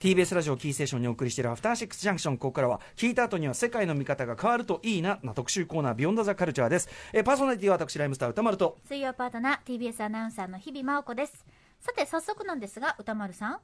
TBS ラジオキーステーションにお送りしているアフターシックスジャンクションここからは聞いた後には世界の見方が変わるといいな。な特集コーナービヨンドザカルチャーです。えーパーソナリティは私ライムスター歌丸と。水曜パートナー TBS アナウンサーの日々真央子です。さて早速なんですが歌丸さん。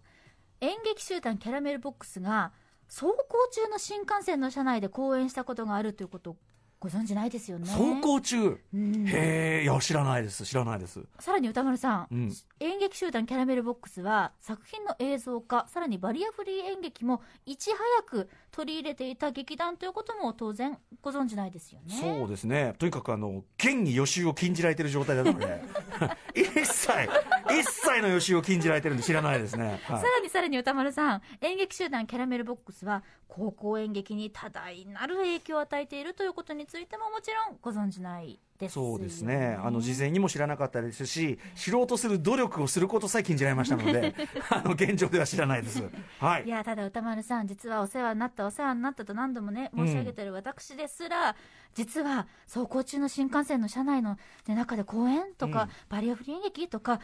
演劇集団キャラメルボックスが走行中の新幹線の車内で公演したことがあるということご存知ないですよね。走行中。うん。へえ。いや知らないです。知らないです。さらに歌丸さん、うん。演劇集団キャラメルボックスは作品の映像化さらにバリアフリー演劇もいち早く取り入れていた劇団ということも当然ご存知ないですよね。そうですね。とにかくあの現に予習を禁じられてる状態なので。一切一切の予習を禁じられてるんで知らないですね、はい。さらにさらに歌丸さん演劇集団キャラメルボックスは高校演劇に多大なる影響を与えているということについてももちろんご存じないです。よそうですね。あの事前にも知らなかったですし知ろうとする努力をすることさえ禁じられましたので あの現状では知らないです。はい。いやただ歌丸さん実はお世話になったお世話になったと何度もね申し上げてる私ですら、実は走行中の新幹線の車内の、ね、中で公演とか、うん。バリアフリー演劇とか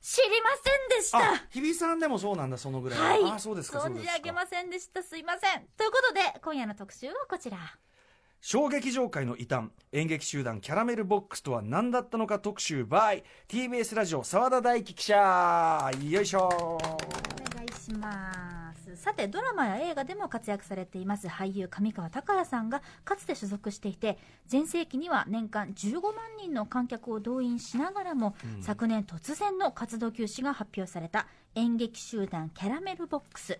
知りませんでした。あ日比さんでもそうなんだそのぐらい。はい。あそうですかそう存じ上げませんでした。すいません。ということで今夜の特集はこちら小劇場界の異端演劇集団キャラメルボックスとは何だったのか特集 by TBS ラジオ澤田大樹記者。よいしょ。お願いします。さてドラマや映画でも活躍されています俳優上川隆也さんがかつて所属していて全盛期には年間15万人の観客を動員しながらも、昨年突然の活動休止が発表された演劇集団キャラメルボックス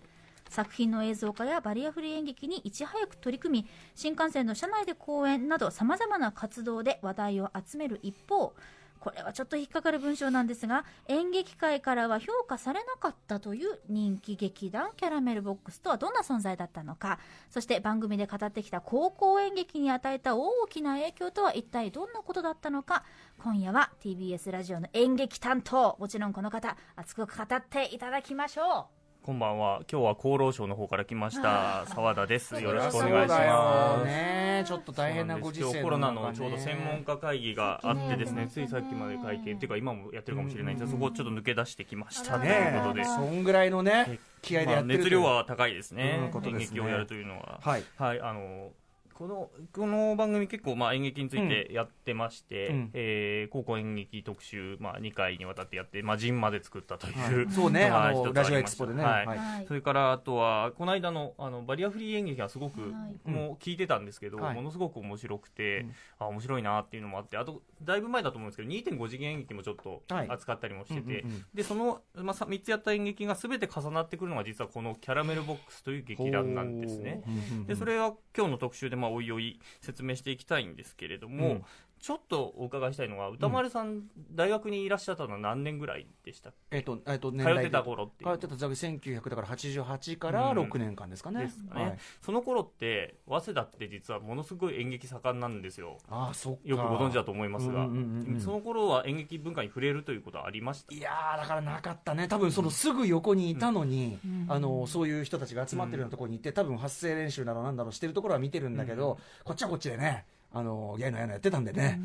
作品の映像化やバリアフリー演劇にいち早く取り組み新幹線の車内で公演などさまざまな活動で話題を集める一方これはちょっと引っかかる文章なんですが演劇界からは評価されなかったという人気劇団キャラメルボックスとはどんな存在だったのかそして番組で語ってきた高校演劇に与えた大きな影響とは一体どんなことだったのか今夜は TBS ラジオの演劇担当もちろんこの方熱く語っていただきましょう。こんばんは。今日は厚労省の方から来ました澤田です。よろしくお願いします。ね。ちょっと大変なご時世今日コロナのちょうど専門家会議があってですね、ついさっきまで会見。っていうか今もやってるかもしれないんです。が、そこをちょっと抜け出してきました。というねことで、そんぐらいのね気合でまあやってる熱量は高いですね。演劇をやるというのは。はい。はい、あのこのこの番組結構まあ演劇についてやってまして、うん。えー高校演劇特集、まあ、2回にわたってやって、まあ、ジンまで作ったという、はい。そうねまあのラジオエクスポでね。したはい。はい。はい。それからあとはこの間のあのバリアフリー演劇がすごく、はい。もう聞いてたんですけど、はい。ものすごく面白くて、うん。あ面白いなっていうのもあってあとだいぶ前だと思うんですけど2.5次元演劇もちょっとはい。扱ったりもしてて、うんうんうんでその、まあ、さ3つやった演劇が全て重なってくるのが実はこのキャラメルボックスという劇団なんですね。ほう。うんうんうん。でそれは今日の特集でまあおいおい説明していきたいんですけれども、ちょっとお伺いしたいのが歌丸さん、大学にいらっしゃったのは何年ぐらいでしたっえっとえっとけ年代で通ってた頃っていう通ってたざ1900だから88から6年間ですかね、ですかね、はい。その頃って早稲田って実はものすごい演劇盛んなんですよ。ああそっか。よくご存知だと思いますが、うんうんうんうん。その頃は演劇文化に触れるということはありました？いやーだからなかったね。多分そのすぐ横にいたのに、うん。あのそういう人たちが集まってるようなところに行って多分発声練習だろうなんだろうしてるところは見てるんだけど、こっちはこっちでねあのやいのやいのやってたんでね、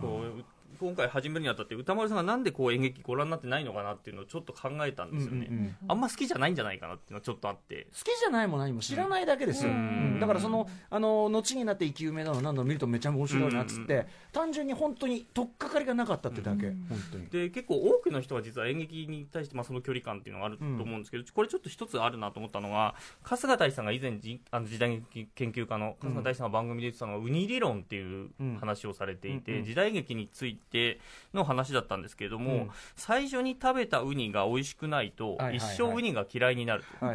こう今回始めるにあたって歌丸さんがなんでこう演劇ご覧になってないのかなっていうのをちょっと考えたんですよね、うんうんうん。あんま好きじゃないんじゃないかなっていうのはちょっとあって。好きじゃないも何も知らないだけですよ、うん。うんだからそのあの後になって生き埋めだの何度も見るとめちゃ面白いなっつって、単純に本当に取っかかりがなかったってだけ、本当に。で結構多くの人は実は演劇に対してまあその距離感っていうのがあると思うんですけど、これちょっと一つあるなと思ったのが春日大さんが以前じあの時代劇研究家の春日大さんが番組で言ってたのが、ウニ理論っていう話をされていて、うんうん。時代劇についての話だったんですけれども、うん。最初に食べたウニが美味しくないと、一生ウニが嫌いになると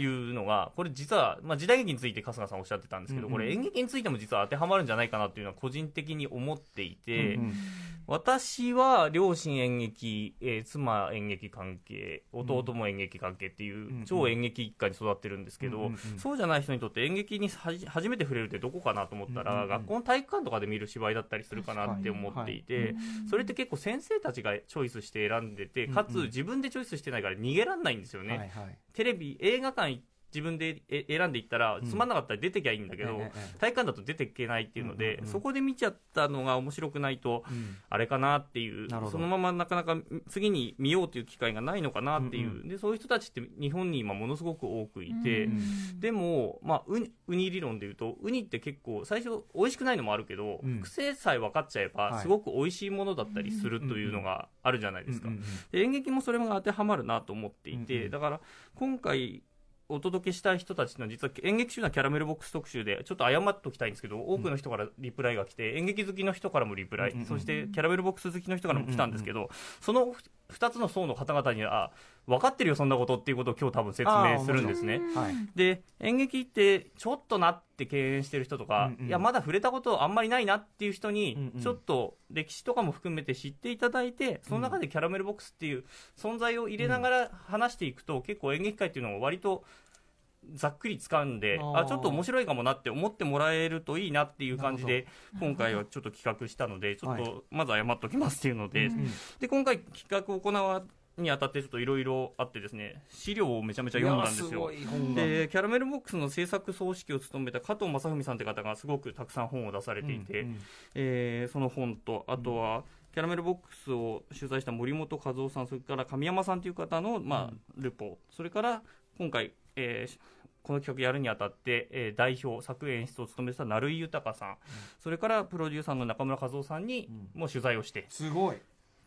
いうのがこれ実は、まあ、時代劇について春日さんおっしゃってたんですけど、これ演劇についても実は当てはまるんじゃないかなっていうのは個人的に思っていて。うんうん。私は両親演劇、えー妻演劇関係弟も演劇関係っていう、うん超演劇一家に育ってるんですけど、そうじゃない人にとって演劇にはじ初めて触れるってどこかなと思ったら、学校の体育館とかで見る芝居だったりするかなって思っていて、それって結構先生たちがチョイスして選んでてかつ自分でチョイスしてないから逃げらんないんですよね。はいはい。テレビ映画館じ自分でえ選んでいったら、うん。つまんなかったら出てきゃいいんだけど、体育館だと出ていけないっていうので、そこで見ちゃったのが面白くないと、うん。あれかなっていうそのままなかなか次に見ようという機会がないのかなっていう、うんでそういう人たちって日本に今ものすごく多くいて、うんでも、まあ、ウニウニ理論でいうとウニって結構最初美味しくないのもあるけど、うん。癖さえ分かっちゃえはい。ばすごく美味しいものだったりするというのがあるじゃないですか、演劇もそれが当てはまるなと思っていて、だから今回お届けしたい人たちの実は演劇集団キャラメルボックス特集でちょっと謝っときたいんですけど多くの人からリプライが来て演劇好きの人からもリプライ、そしてキャラメルボックス好きの人からも来たんですけど、その2つの層の方々には分かってるよそんなことっていうことを今日多分説明するんですね。はい。で演劇ってちょっとなって敬遠してる人とか、うんうん。いやまだ触れたことあんまりないなっていう人に、ちょっと歴史とかも含めて知っていただいてその中でキャラメルボックスっていう存在を入れながら話していくと、結構演劇界っていうのを割とざっくり掴んであちょっと面白いかもなって思ってもらえるといいなっていう感じで今回はちょっと企画したのでちょっはい。とまず謝っときますっていうので、うんで今回企画を行うにあたってちょっといろいろあってですね資料をめちゃめちゃ読んだんですよ。でキャラメルボックスの制作総指揮を務めた加藤正文さんって方がすごくたくさん本を出されていて、うんうん。えーその本とあとは、キャラメルボックスを取材した森本和夫さんそれから神山さんという方の、まあルポ。それから今回、えーこの企画やるにあたって、えー代表作演出を務めてた成井豊さん、それからプロデューサーの中村和夫さんにも取材をして。すごい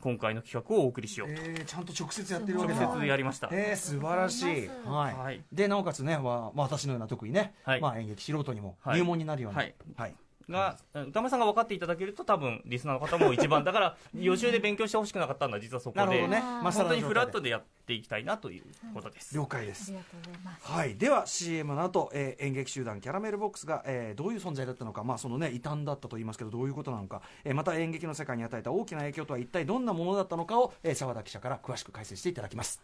今回の企画をお送りしようと、えーちゃんと直接やってるわけ直だ接やりました。えー、素晴らしい、はい。はい。でなおかつね、まあまあ、私のような特にね、はい。まあ、演劇素人にもはい。入門になるような、はい。はいが、歌丸さんが分かっていただけると多分リスナーの方も一番だから予習で勉強してほしくなかったのは実はそこで、ね。本当にフラットでやっていきたいなということです。了解です。ありがとうございます。はい、では CM の後、えー演劇集団キャラメルボックスが、えーどういう存在だったのか、まあそのね、異端だったと言いますけどどういうことなのか、えーまた演劇の世界に与えた大きな影響とは一体どんなものだったのかを澤、えー、沢田記者から詳しく解説していただきます。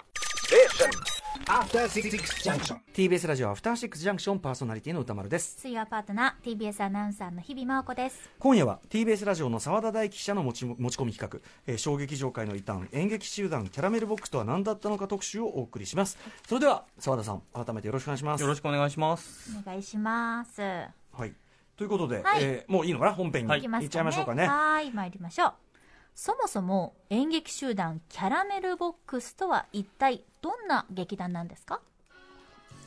Junction. TBS ラジオアフターシックスジャンクションパーソナリティの歌丸です。水曜パートナー TBS アナウンサーの日々真央子です。今夜は TBS ラジオの澤田大樹記者の持ち持ち込み企画、えー衝撃場界の異端演劇集団キャラメルボックスとは何だったのか特集をお送りします。それでは澤田さん改めてよろしくお願いします。よろしくお願いします。お願いします。はい。ということで、はい。えーもういいのかな？本編に。いっちゃいましょうかね。はい。参りましょうそもそも演劇集団キャラメルボックスとは一体どんな劇団なんですか？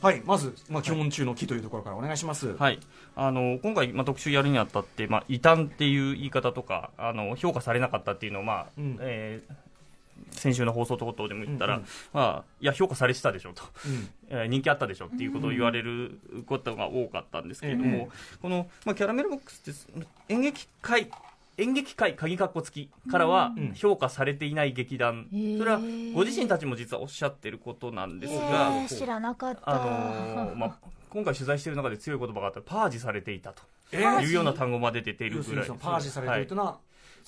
はいまず、まあ、基本中の木というところからお願いします、はい、あの今回、まあ、特集やるにあたって、まあ、異端っていう言い方とかあの評価されなかったっていうのを、まあうん。えー先週の放送等々でも言ったら、うんうん。まあ、いや評価されてたでしょと、うん。えー人気あったでしょっていうことを言われることが多かったんですけれども、ええ。この、まあ、キャラメルボックスって演劇界演劇界鍵括弧付きからはうん。評価されていない劇団、へー。それはご自身たちも実はおっしゃってることなんですえが、ー、知らなかった、あのーまあ、今回取材している中で強い言葉があったらパージされていたと。えー。いうような単語まで出ているぐらいパージされてるというのは、その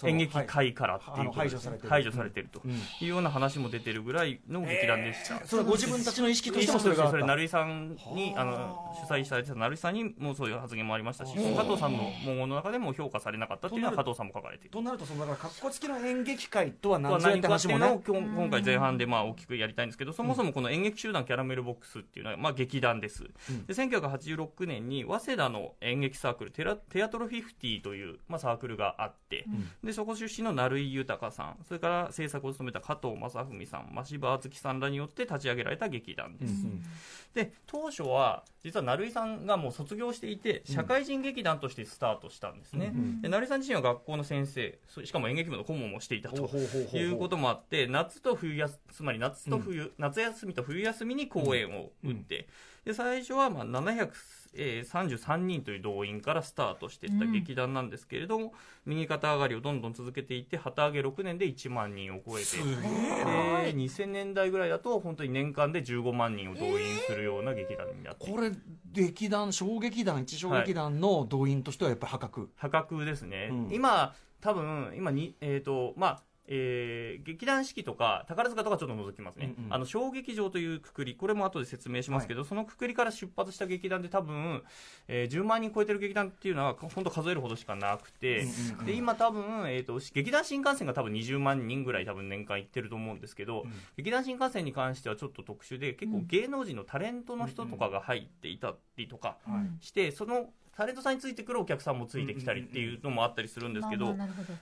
演劇はい界からっていう排除されてる。排除されていると。うん。いうような話も出てるぐらいの劇団でした。それはご自分たちの意識としてもそそれがあった。れ成井さんにはあ。あの主催されてた成井さんにもそういう発言もありましたし加藤さんの文言の中でも評価されなかったっていうのは加藤さんも書かれている。となるとそのだから格好付きの演劇界とはは何ぞやって話もね。今回前半でまあ大きくやりたいんですけどそもそもこの演劇集団キャラメルボックスっていうのはまあ劇団です、うん。で1986年に早稲田の演劇サークルテラテアトロ50というまあサークルがあって、でそこ出身の成井豊さん。それから制作を務めた加藤正文さん。真柴敦樹さんらによって立ち上げられた劇団です、うんで当初は実は成井さんがもう卒業していて社会人劇団としてスタートしたんですね、うんで成井さん自身は学校の先生そしかも演劇部の顧問もしていたということもあって夏と冬休つまり夏と冬、夏休みと冬休みに公演を打って、で最初はまあ733人という動員からスタートしていった劇団なんですけれども、右肩上がりをどんどん続けていって旗揚げ6年で1万人を超えてで2000年代ぐらいだと本当に年間で15万人を動員するような劇団になっていてこれ劇団小劇団一小劇団の動員としてはやっぱり破格、破格ですね、うん。今多分今にえっ、とまあえー劇団四季とか宝塚とかちょっと除きますね、うんうん。あの小劇場というくくりこれも後で説明しますけど、そのくくりから出発した劇団で多分、えー10万人超えてる劇団っていうのは本当数えるほどしかなくて、うんうんで今多分、えー、と劇団新幹線が多分20万人ぐらい多分年間行ってると思うんですけど、劇団新幹線に関してはちょっと特殊で結構芸能人のタレントの人とかが入っていたりとかはいして、そのタレントさんについてくるお客さんもついてきたりっていうのもあったりするんですけど、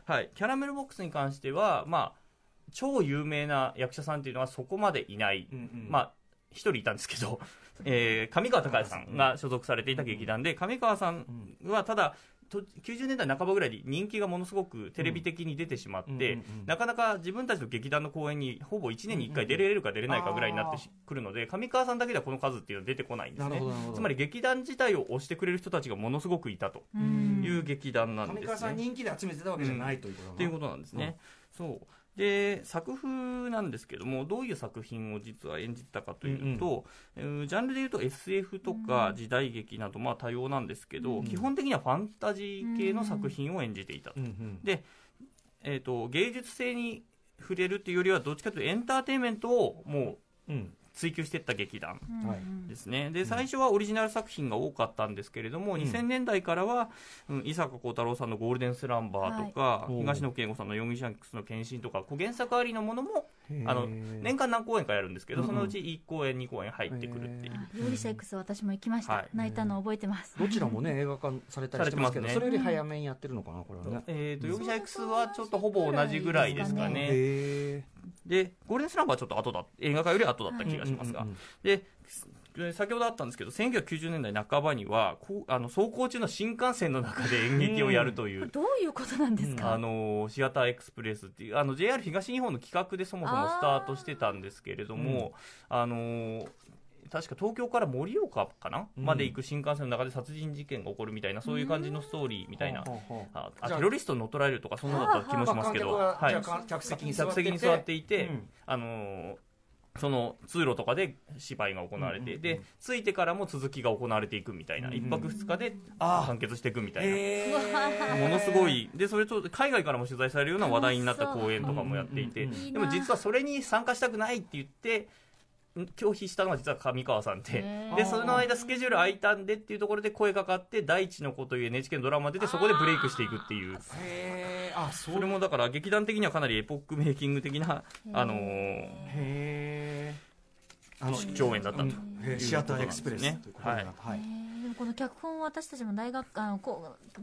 はい、キャラメルボックスに関しては、まあ、超有名な役者さんっていうのはそこまでいない、うんうん。まあ、一人いたんですけど、えー上川隆也さんが所属されていた劇団で、上川さんはただ、と90年代半ばぐらいで人気がものすごくテレビ的に出てしまって、なかなか自分たちの劇団の公演にほぼ1年に1回出れるか出れないかぐらいになってしくるので、上川さんだけではこの数っていうのは出てこないんですね。つまり劇団自体を推してくれる人たちがものすごくいたと。うん。いう劇団なんですね。上川さん人気で集めてたわけじゃないということだ。なっていうことなんですね。そうで作風なんですけどもどういう作品を実は演じてたかというと、えージャンルでいうと SF とか時代劇などまあ多様なんですけど、基本的にはファンタジー系の作品を演じていた、うんうん。で、えー、と芸術性に触れるっていうよりはどっちかというとエンターテインメントをもううん追求していった劇団ですね。で最初はオリジナル作品が多かったんですけれども、2000年代からは、うん、伊坂幸太郎さんの「ゴールデンスランバー」とか、はい。東野圭吾さんの「容疑者 X の献身」とかこう原作ありのものもあの年間何公演かやるんですけど、そのうち1公演2公演入ってくるっていう、へあ容疑者 X 私も行きました、はい。泣いたの覚えてます。どちらもね映画化されたりしてますけどそれより早めにやってるのかなこれはね。えー、と容疑者 X はちょっとほぼ同じぐらいですかね。へでゴールデンスランバーはちょっと後だ映画化より後だった気がしますが、うんうんうん。でで先ほどあったんですけど1990年代半ばにはこうあの走行中の新幹線の中で演劇をやるという、どういうことなんですか、あのシアターエクスプレスっていうあの JR 東日本の企画でそもそもスタートしてたんですけれどもあの確か東京から盛岡かな、うん。まで行く新幹線の中で殺人事件が起こるみたいなそういう感じのストーリーみたいな、あテロリストに乗っ取られるとかそんなのだった気もしますけど、まあはい客席に座って。いて、うん。あのその通路とかで芝居が行われて、で着いてからも続きが行われていくみたいな、うん一泊二日で完結していくみたいな。ものすごい。でそれと海外からも取材されるような話題になった公演とかもやっていて。でも実はそれに参加したくないって言ってん拒否したのは実は上川さんで。でその間スケジュール空いたんでっていうところで声かかって「大地の子」という NHK のドラマ出てそこでブレイクしていくっていう。へー。あそそれもだから劇団的にはかなりエポックメイキング的なあのーへー。あの上演だったとシアターエクスプレスね。はいこの脚本を私たちも大学あの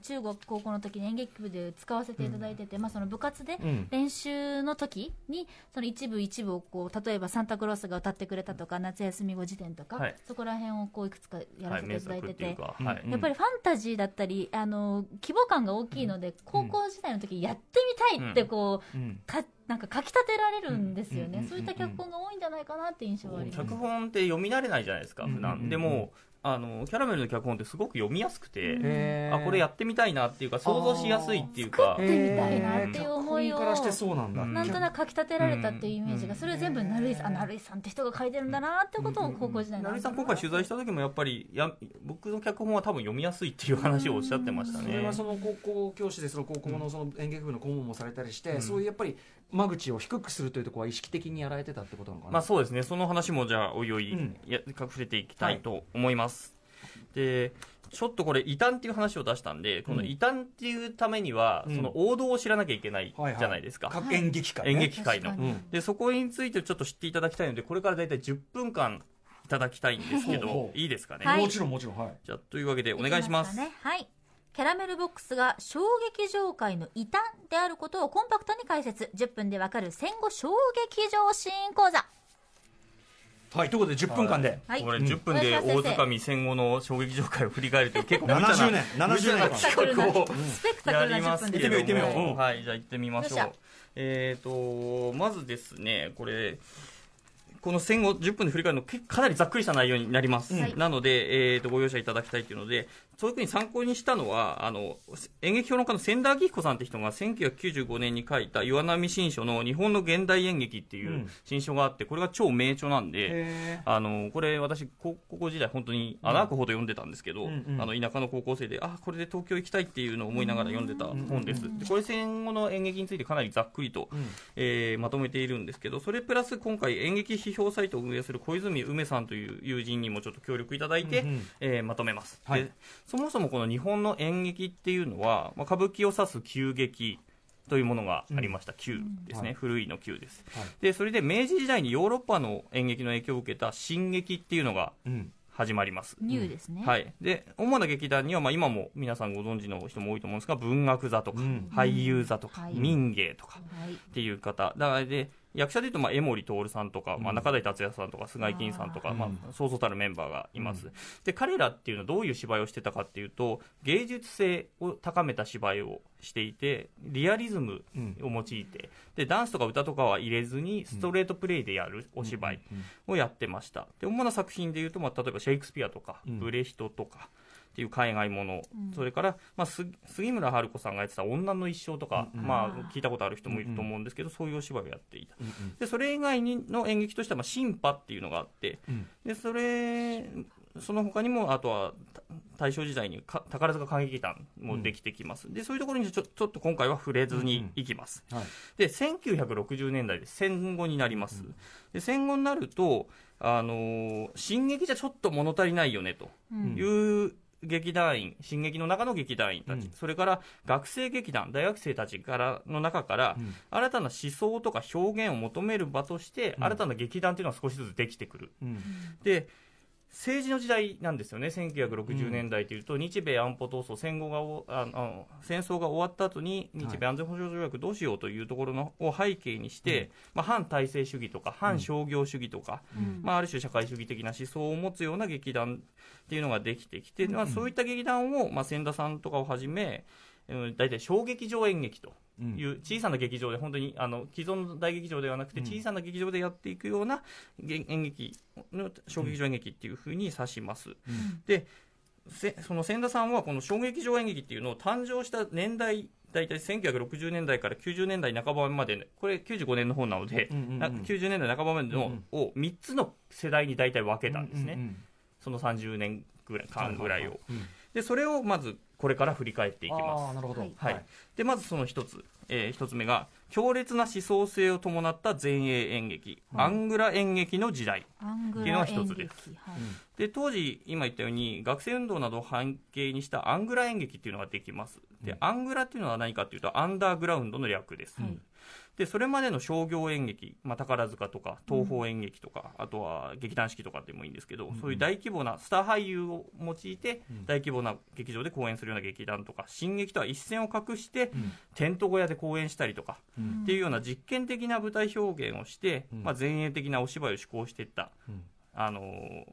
中国高校の時に演劇部で使わせていただいてて、まあ、その部活でうん。練習の時にその一部一部をこう例えばサンタクロースが歌ってくれたとか夏休み後辞典とか、はい。そこら辺をこういくつかやらせていただいてて、作っていはい。やっぱりファンタジーだったりあの規模感が大きいので、高校時代の時やってみたいってこう、うん。かなんか書き立てられるんですよね、うん。うん。そういった脚本が多いんじゃないかなって印象はあります。脚本って読み慣れないじゃないですか普うん。うん。うん。段でもあのキャラメルの脚本ってすごく読みやすくてあこれやってみたいなっていうか想像しやすいっていうか。作ってみたいなっていう思いをからしてそうなん。だうん。なん。となく書き立てられたっていうイメージが、うん。それを全部成井さん、あ成井さん。って人が書いてるん。だなってことを高校時代に成井さん。今回取材した時もやっぱりや僕の脚本は多分読みやすいっていう話をおっしゃってましたねそれはその高校教師でその高校のその演劇部の顧問もされたりして、うん。そういうやっぱり間口を低くするというところは意識的にやられてたってことなのかな、まあそうですね。その話もじゃあおいおいうん。や触れていきたいと思います、でちょっとこれ異端っていう話を出したんでこの異端っていうためには、うん。その王道を知らなきゃいけないはいはい。じゃないですか、各演劇界、ね、演劇界の。でそこについてちょっと知っていただきたいのでこれから大体10分間いただきたいんですけどいいですかね、はい。もちろんもちろん。はい。じゃあというわけでお願いします。きかね。はいキャラメルボックスが小劇場界の異端であることをコンパクトに解説。10分でわかる戦後小劇場シーン講座。はいということで10分間で、はい。これうん10分で大お願いします。掴み戦後の衝撃場界を振り返るという結構無茶な70年70年企画をスペクタクルな10やります分ですけれども。行ってみよう行ってみよううんはいじゃあ行ってみましょう。えっ、とまずですねこれこの戦後10分で振り返るのけかなりざっくりした内容になります、はい。なので、えー、とご容赦いただきたいというので特に参考にしたのはあの演劇評論家の千田明彦さんって人が1995年に書いた岩波新書の「日本の現代演劇」っていううん。新書があってこれが超名著なんで、へあのこれ私高校時代本当に穴開くほど読んでたんですけど、うん。うんあの田舎の高校生であこれで東京行きたいっていうのを思いながら読んでた本です、でこれ戦後の演劇についてかなりざっくりと、うん。えーまとめているんですけどそれプラス今回演劇批評サイトを運営する小泉梅さんという友人にもちょっと協力いただいて、うんうん。えーまとめます、はい。でそもそもこの日本の演劇っていうのは、まあ、歌舞伎を指す旧劇というものがありました、旧ですね、はい。古いの旧です。はい。でそれで明治時代にヨーロッパの演劇の影響を受けた新劇っていうのがうん。始まります。ニューですね。はい、で主な劇団には、まあ、今も皆さんご存知の人も多いと思うんですが文学座とか、うん。俳優座とか、はい民芸とかはい。っていう方。だからで役者でいうと、まあ、江守徹さんとか、まあ、中台達也さんとか菅井金さんとか、まあ、そうそうたるメンバーがいます、で彼らっていうのはどういう芝居をしてたかっていうと芸術性を高めた芝居をしていてリアリズムうん。を用いてでダンスとか歌とかは入れずにストレートプレイでやるお芝居をやってました。で主な作品でいうと、まあ、例えばシェイクスピアとか、うん。ブレヒトとかっていう海外もの、うん。それから、まあ、す杉村春子さんがやってた「女の一生」とか、うんまあ、聞いたことある人もいると思うんですけど、そういうお芝居をやっていた。うんうん。でそれ以外にの演劇としては、まあ、新派っていうのがあってうん。でそれその他にもあとはた大正時代にか宝塚歌劇団もできてきます、でそういうところにちょちょっと今回は触れずにいきます、はい。で1960年代で戦後になります、で戦後になると、あのー新劇じゃちょっと物足りないよねとうん。いう劇団員、新劇の中の劇団員たち、うん。それから学生劇団、大学生たちからの中から、うん。新たな思想とか表現を求める場として、うん。新たな劇団というのは少しずつできてくる。うん。で政治の時代なんですよね、1960年代というと、日米安保闘争、戦後がおあの戦争が終わった後に、日米安全保障条約どうしようというところのを背景にして、まあ、反体制主義とか、反商業主義とか、うん。まあ、ある種社会主義的な思想を持つような劇団っていうのができてきて、まあ、そういった劇団を、まあ、千田さんとかをはじめ、うん大体小劇場演劇と。うんいう小さな劇場で本当にあの既存の大劇場ではなくてうん。小さな劇場でやっていくようなげ演劇の小劇場演劇っていうふうに指します。うん。でせその千田さんはこの小劇場演劇っていうのを誕生した年代大体1960年代から90年代半ばまでこれ95年の本なので、うんうんうんな90年代半ばまでの、を3つの世代に大体分けたんですね、うんうんその30年ぐらい間ぐらいを、うんでそれをまずこれから振り返っていきます。なるほど。はい。はい。でまずその一つ、えー一つ目が強烈な思想性を伴った前衛演劇、はいアングラ演劇の時代。っていうのが一つです。はい。で当時今言ったように学生運動などを背景にしたアングラ演劇っていうのができます。で、うん。アングラっていうのは何かっていうとアンダーグラウンドの略です、はいでそれまでの商業演劇、まあ、宝塚とか東宝演劇とか、あとは劇団四季とかでもいいんですけど、うん。そういう大規模なスター俳優を用いてうん。大規模な劇場で公演するような劇団とか新劇とは一線を画してうん。テント小屋で公演したりとかうん。っていうような実験的な舞台表現をして、うん。まあ、前衛的なお芝居を施行していった、うん。あのー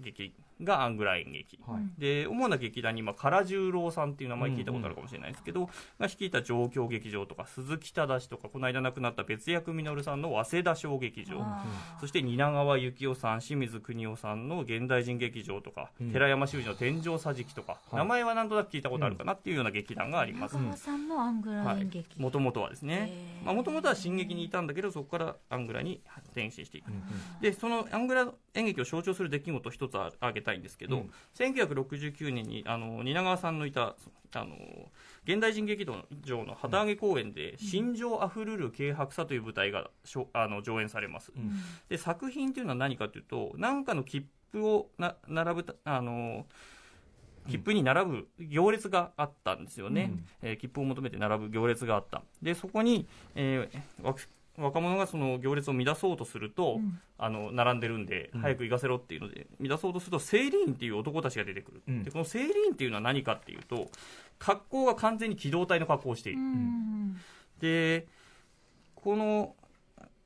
劇がアングラ演劇。はい。で主な劇団に今唐十郎さんっていう名前聞いたことあるかもしれないですけど、が率いた状況劇場とか鈴木忠とかこの間亡くなった別役稔さんの早稲田小劇場。あそして蜷川幸雄さん清水邦夫さんの現代人劇場とか、うん。寺山修司の天井桟敷とか、はい。名前はなんとなく聞いたことあるかなっていうような劇団があります。長川さんもアングラ演劇。もともとはですね。もともとは新劇にいたんだけどそこからアングラに転身していく。うんでそのアングラ演劇を象徴する出来事を一つ挙げたいんですけど、うん。1969年にあの蜷川さんのいたあの現代人劇場の旗揚げ公演で「心情あふるる軽薄さ」という舞台がしょあの上演されます、うん。で作品というのは何かというと何かの切符をな並ぶたあの切符に並ぶ行列があったんですよね、えー切符を求めて並ぶ行列があった。でそこに、えーわ若者がその行列を乱そうとすると、うん。あの並んでるんでうん。早く行かせろっていうので、乱そうとするとセイリーンっていう男たちが出てくる、うん。でこのセイリーンっていうのは何かっていうと格好が完全に機動隊の格好をしている、うん。でこの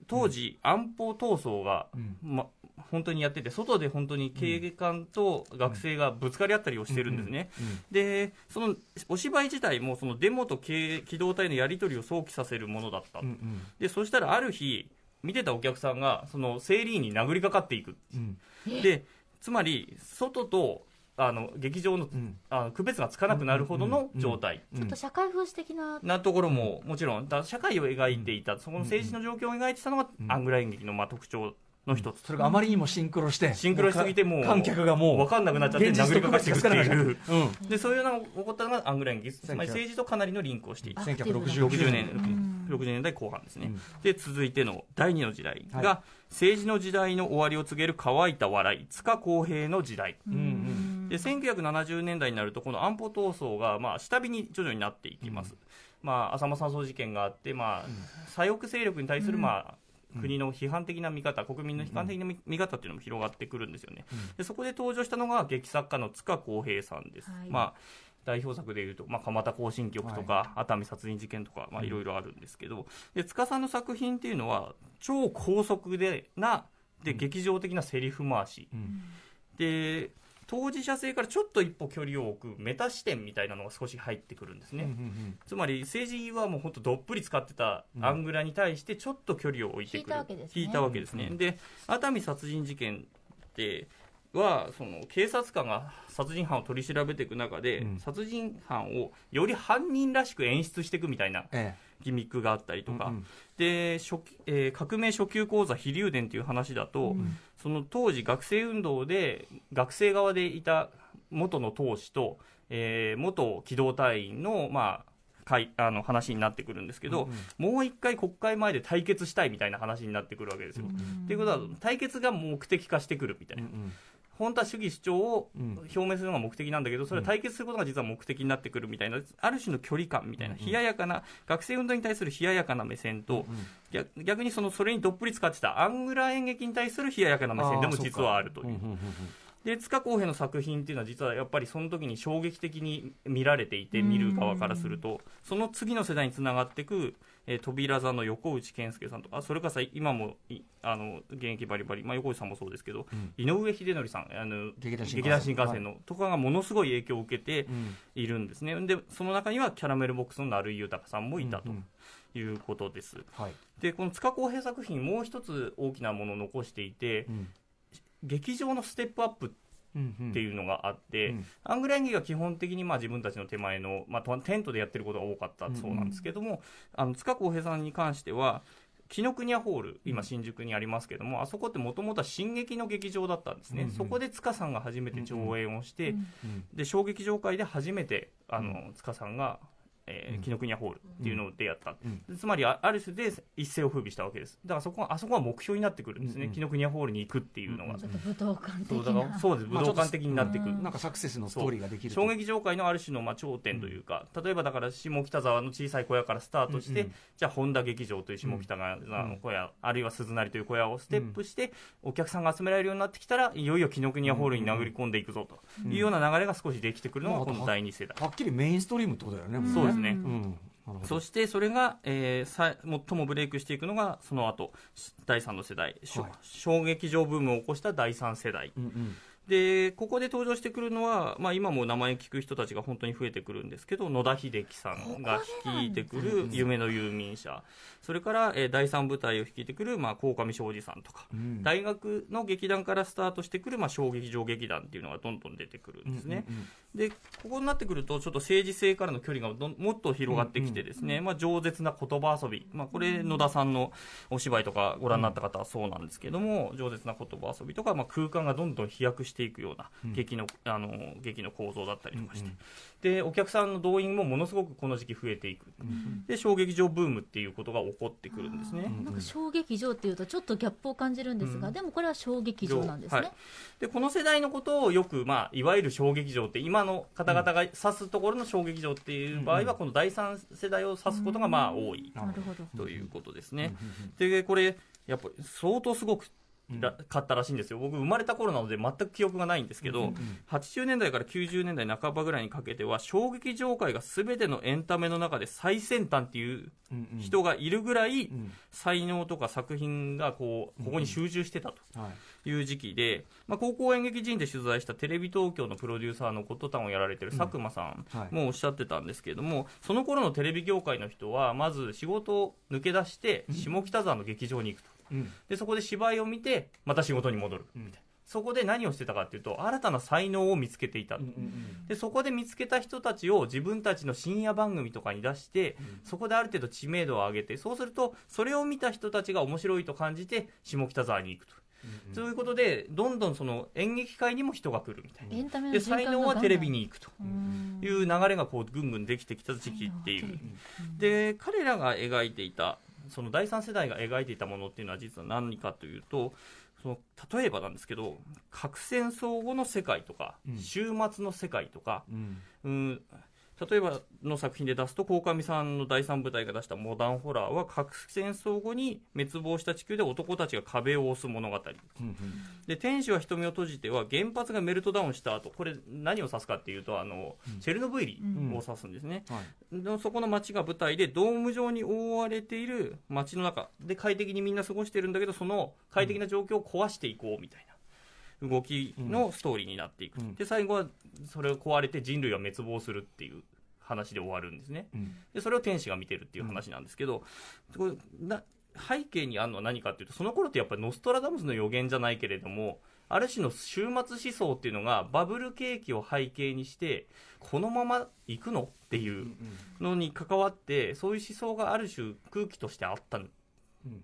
当時、安保闘争が、うん。ま、本当にやってて外で本当に警官と学生がぶつかり合ったりをしてるんですね、でそのお芝居自体もそのデモと警機動隊のやり取りを想起させるものだった、うんうん。でそしたらある日見てたお客さんがその整理員に殴りかかっていく。うん。でつまり外とあの劇場のうん。あの区別がつかなくなるほどの状態。ちょっと社会風刺的な。なところももちろんだ社会を描いていたそこの政治の状況を描いてたのがうん。アングラ演劇のまあ特徴の一つ。それがあまりにもシンクロしてシンクロしすぎてもう観客がもう分かんなくなっちゃって現実と殴りかかっていくっていう。うん。でそういうのが起こったのがアングラ演劇つまり政治とかなりのリンクをしていた。1960 60年、うん。60年代後半ですね、うん。で続いての第二の時代。が、は政治の時代の終わりを告げる乾いた笑い塚公平の時代。うんうんで1970年代になるとこの安保闘争がまあ下火に徐々になっていきます、まあ、浅間山荘事件があって、まあ、左翼勢力に対する、まあ国の批判的な見方、国民の批判的な見見方っていうのも広がってくるんですよね、でそこで登場したのが劇作家の塚公平さんです、はい。まあ、代表作でいうと、まあ、蒲田行進曲とか、熱海殺人事件とか、まあ、いろいろあるんですけど、で塚さんの作品っていうのは超高速でなで劇場的なセリフ回し、うん。で当事者性からちょっと一歩距離を置くメタ視点みたいなのが少し入ってくるんですね、うんうんつまり政治はもう本当どっぷり使ってたアングラに対してちょっと距離を置いてくる、引いたわけですね。引いたわけですね。で熱海殺人事件ってはその警察官が殺人犯を取り調べていく中で、うん。殺人犯をより犯人らしく演出していくみたいなえギミックがあったりとか、うんうん。で初期えー革命初級講座飛龍伝という話だと、うんその当時学生運動で学生側でいた元の党首と、えー元機動隊員の,、まあ、会あの話になってくるんですけど、もう一回国会前で対決したいみたいな話になってくるわけですよ。っていうことは対決が目的化してくるみたいな、うん本当は主義主張をうん表明するのが目的なんだけどそれは対決することが実は目的になってくるみたいなある種の距離感みたいな冷ややかな学生運動に対する冷ややかな目線と逆逆にそのそれにどっぷり使ってたアングラ演劇に対する冷ややかな目線でも実はあるというで塚公平の作品っていうのは実はやっぱりその時に衝撃的に見られていて見る側からすると。その次の世代につながっていく、えー扉座の横内健介さんとかそれからさ今もいあの現役バリバリ、まあ、横内さんもそうですけど、うん。井上秀則さんあの劇団新幹線。の、とかがものすごい影響を受けてうん。いるんですね。でその中にはキャラメルボックスの成井豊さんもいたとうん。いうことです、はい。でこの塚公平作品もう一つ大きなものを残していてうん劇場のステップアップうんうん。っていうのがあって、うん。アングラ演技が基本的にまあ自分たちの手前の、まあ、テントでやってることが多かったそうなんですけども、あの塚公平さんに関しては紀ノ国屋ホール今新宿にありますけども、あそこってもともとは進撃の劇場だったんですね、うんうん。そこで塚さんが初めて上演をして、うんうん。で小劇場界で初めてあの、塚さんが、えーうん。紀ノ国屋ホールっていうのを出会った、うん。つまりあある種で一世を風靡したわけです。だからそこはあそこは目標になってくるんですね、紀ノ国屋ホールに行くっていうのが、うん。ちょっと武道館的な。そうです。武まあ道館的になってくる、うん。なんかサクセスのストーリーができると。衝撃場界のある種のまあ頂点というか、例えばだから下北沢の小さい小屋からスタートして、じゃあ本田劇場という下北沢の小屋、あるいは鈴なりという小屋をステップして、お客さんが集められるようになってきたらいよいよ紀ノ国屋ホールに殴り込んでいくぞというような流れが少しできてくるのがこの第二世代。はっきりメインストリームってことだよねもそうですね。うん。なるほどそしてそれが、えーさ最もブレイクしていくのがその後第3の世代、はい。小劇場ブームを起こした第3世代。うんうんでここで登場してくるのは、まあ、今も名前聞く人たちが本当に増えてくるんですけど野田秀樹さんが率いてくる夢の遊民者。それから、えー第3部隊を率いてくる、まあ、鴻上庄司さんとか、うん。大学の劇団からスタートしてくる、まあ、小劇場劇団っていうのがどんどん出てくるんですね。うんうんでここになってくるとちょっと政治性からの距離がもっと広がってきてですね、まあ、饒舌な言葉遊び、まあ、これ野田さんのお芝居とかご覧になった方はそうなんですけども、饒舌な言葉遊びとか、まあ、空間がどんどん飛躍していくような劇の,、あの劇の構造だったりとかして、でお客さんの動員もものすごくこの時期増えていく、で小劇場ブームっていうことが起こってくるんですね。なんか小劇場っていうとちょっとギャップを感じるんですが、でもこれは小劇場なんですね、はい、でこの世代のことをよく、まあ、いわゆる小劇場って今の方々が指すところの小劇場っていう場合は、この第三世代を指すことがまあ多いなるほど。ということですね。でこれやっぱり相当すごくらかったらしいんですよ。僕生まれた頃なので全く記憶がないんですけど、80年代から90年代半ばぐらいにかけては衝撃場界が全てのエンタメの中で最先端っていううんうん。人がいるぐらいん。才能とか作品がこうここに集中してたと。はい。いう時期で、まあ、高校演劇人で取材したテレビ東京のプロデューサーのゴッドタンをやられてる佐久間さんはい。もおっしゃってたんですけれども、その頃のテレビ業界の人はまず仕事を抜け出して下北沢の劇場に行くと。うん。でそこで芝居を見てまた仕事に戻る。みたいな、そこで何をしてたかっていうと新たな才能を見つけていた、うんうんでそこで見つけた人たちを自分たちの深夜番組とかに出して、そこである程度知名度を上げてそうするとそれを見た人たちが面白いと感じて下北沢に行くと、そういうことでどんどんその演劇界にも人が来るみたいな。で才能はテレビに行くと。うんいう流れがこうぐんぐんできてきた時期っていう。で彼らが描いていたその第三世代が描いていたものっていうのは実は何かというとその例えばなんですけど核戦争後の世界とか、うん。終末の世界とか、うん。うん、例えばの作品で出すと鴻上さんの第三部隊が出したモダンホラーは核戦争後に滅亡した地球で男たちが壁を押す物語。うんで天使は瞳を閉じては原発がメルトダウンした後これ何を指すかっていうとあの、チェルノブイリを指すんですね、はい。でそこの街が舞台でドーム状に覆われている街の中で快適にみんな過ごしてるんだけどその快適な状況を壊していこうみたいな動きのストーリーになっていく、うん。で最後はそれを壊れて人類は滅亡するっていう話で終わるんですね。うん。でそれを天使が見てるっていう話なんですけど、これな背景にあるのは何かっていうとその頃ってやっぱりノストラダムスの予言じゃないけれどもある種の終末思想っていうのがバブル景気を背景にしてこのまま行くのっていうのに関わってそういう思想がある種空気としてあった。の、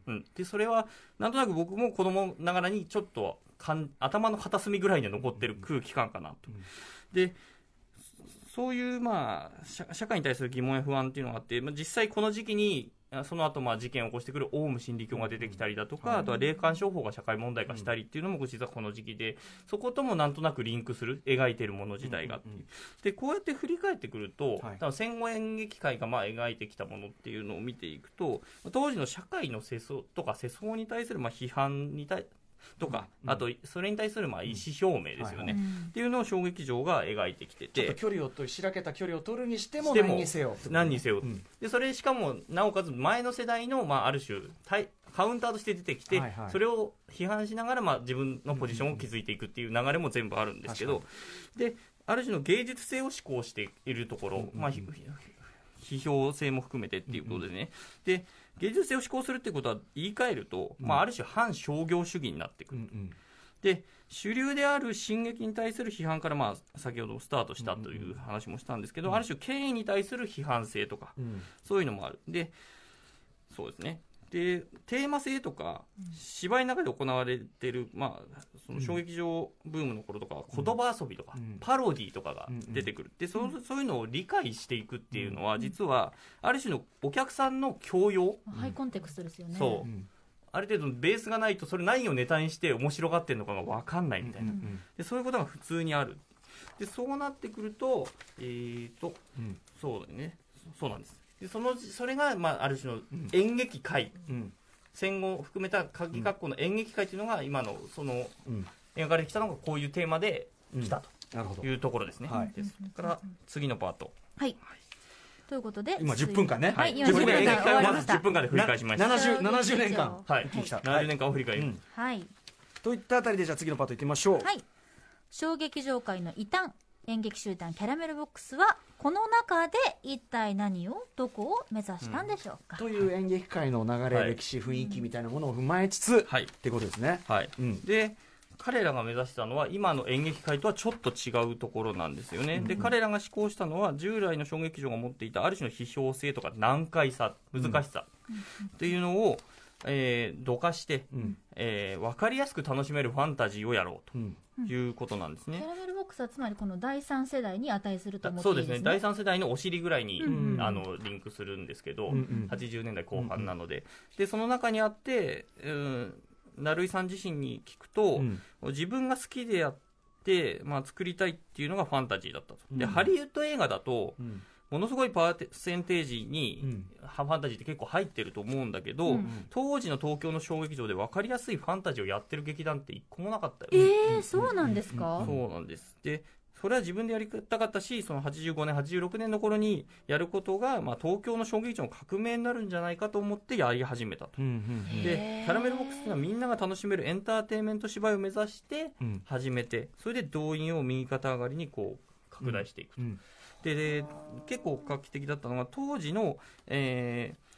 うん、でそれはなんとなく僕も子供ながらにちょっとかん頭の片隅ぐらいには残ってる空気感かなと。でそういう、まあ、社社会に対する疑問や不安っていうのがあって、まあ、実際この時期に、あその後まあ事件を起こしてくるオウム真理教が出てきたりだとか、あとは霊感商法が社会問題化したりっていうのも実はこの時期で、そこともなんとなくリンクする、描いてるもの自体がっていう。で、こうやって振り返ってくると、はい戦後演劇界がまあ描いてきたものっていうのを見ていくと、当時の社会の世相とか世相に対するまあ批判に対とか、あとそれに対するまあ意思表明ですよね。っていうのを小劇場が描いてきてて。ちょっと、距離をとしらけた距離を取るにしても何にせよ何にせよ、うん。でそれしかもなおかつ前の世代の、まあ、ある種対カウンターとして出てきて、はいはい。それを批判しながら、まあ、自分のポジションを築いていくっていう流れも全部あるんですけど、である種の芸術性を志向しているところ、まあ、ひ批評性も含めてっていうことでね、で芸術性を志向するっていうことは言い換えると、まあ、ある種反商業主義になってくる。うんうんで主流である進撃に対する批判から、まあ、先ほどスタートしたという話もしたんですけど、ある種権威に対する批判性とか、うんそういうのもある。で、そうですね。で、テーマ性とか、芝居の中で行われてる、まあ、その小劇場ブームの頃とかは、言葉遊びとか、うん。パロディとかが出てくる。で、そうそういうのを理解していくっていうのは、実は、ある種のお客さんの教養、ハイコンテクストですよね。そう。うん。ある程度のベースがないと、それ何をネタにして面白がってるのかが分かんないみたいな。うんでそういうことが普通にある。でそうなってくるとえー、とうん。そうだよね。そそうなんですでそのそれが、まあ、ある種の演劇界、うん。戦後を含めた鍵括弧の演劇界というのが今のそのうん。描かれてきたのがこういうテーマで来たなるほど。というところですね、はい。です。から次のパート。はい。ということで今10分間ね。はい今10 10分で演分間劇界をまず終わりました。10分間で振り返しました。な70 70年間。はい。一気に来た70年間を振り返り、うん。はい。といったあたりでじゃあ次のパートいってみましょう。はい。小劇場界の異端演劇集団キャラメルボックスはこの中で一体何をどこを目指したんでしょうか、という演劇界の流れ、はい歴史雰囲気みたいなものを踏まえつつ、はい。ってことですね。はい。うん。で彼らが目指したのは今の演劇界とはちょっと違うところなんですよね、で彼らが志向したのは従来の小劇場が持っていたある種の批評性とか難解さ難しさっていうのを、えー、どかして、うん。えー分かりやすく楽しめるファンタジーをやろううん。ということなんですね。キャ。ラメルボックスはつまりこの第三世代に値すると思ってそいういですね。ですね。第3世代のお尻ぐらいに、うんうんあのリンクするんですけど、うんうん。80年代後半なので,、でその中にあって、うん、成井さん自身に聞くと、うん。自分が好きでやって、まあ、作りたいっていうのがファンタジーだったと、でうん。ハリウッド映画だとうんものすごいパーセンテージに、うん。ファンタジーって結構入ってると思うんだけど、うん。当時の東京の小劇場で分かりやすいファンタジーをやってる劇団って一個もなかったよ、えー、そうなんですか、そうなんです。でそれは自分でやりたかったしその85年86年の頃にやることが、まあ、東京の小劇場の革命になるんじゃないかと思ってやり始めたと。うんうんでキャラメルボックスっていうのはみんなが楽しめるエンターテインメント芝居を目指してうん始めてそれで動員を右肩上がりにこう拡大していくと、うんでで結構画期的だったのが当時の、えー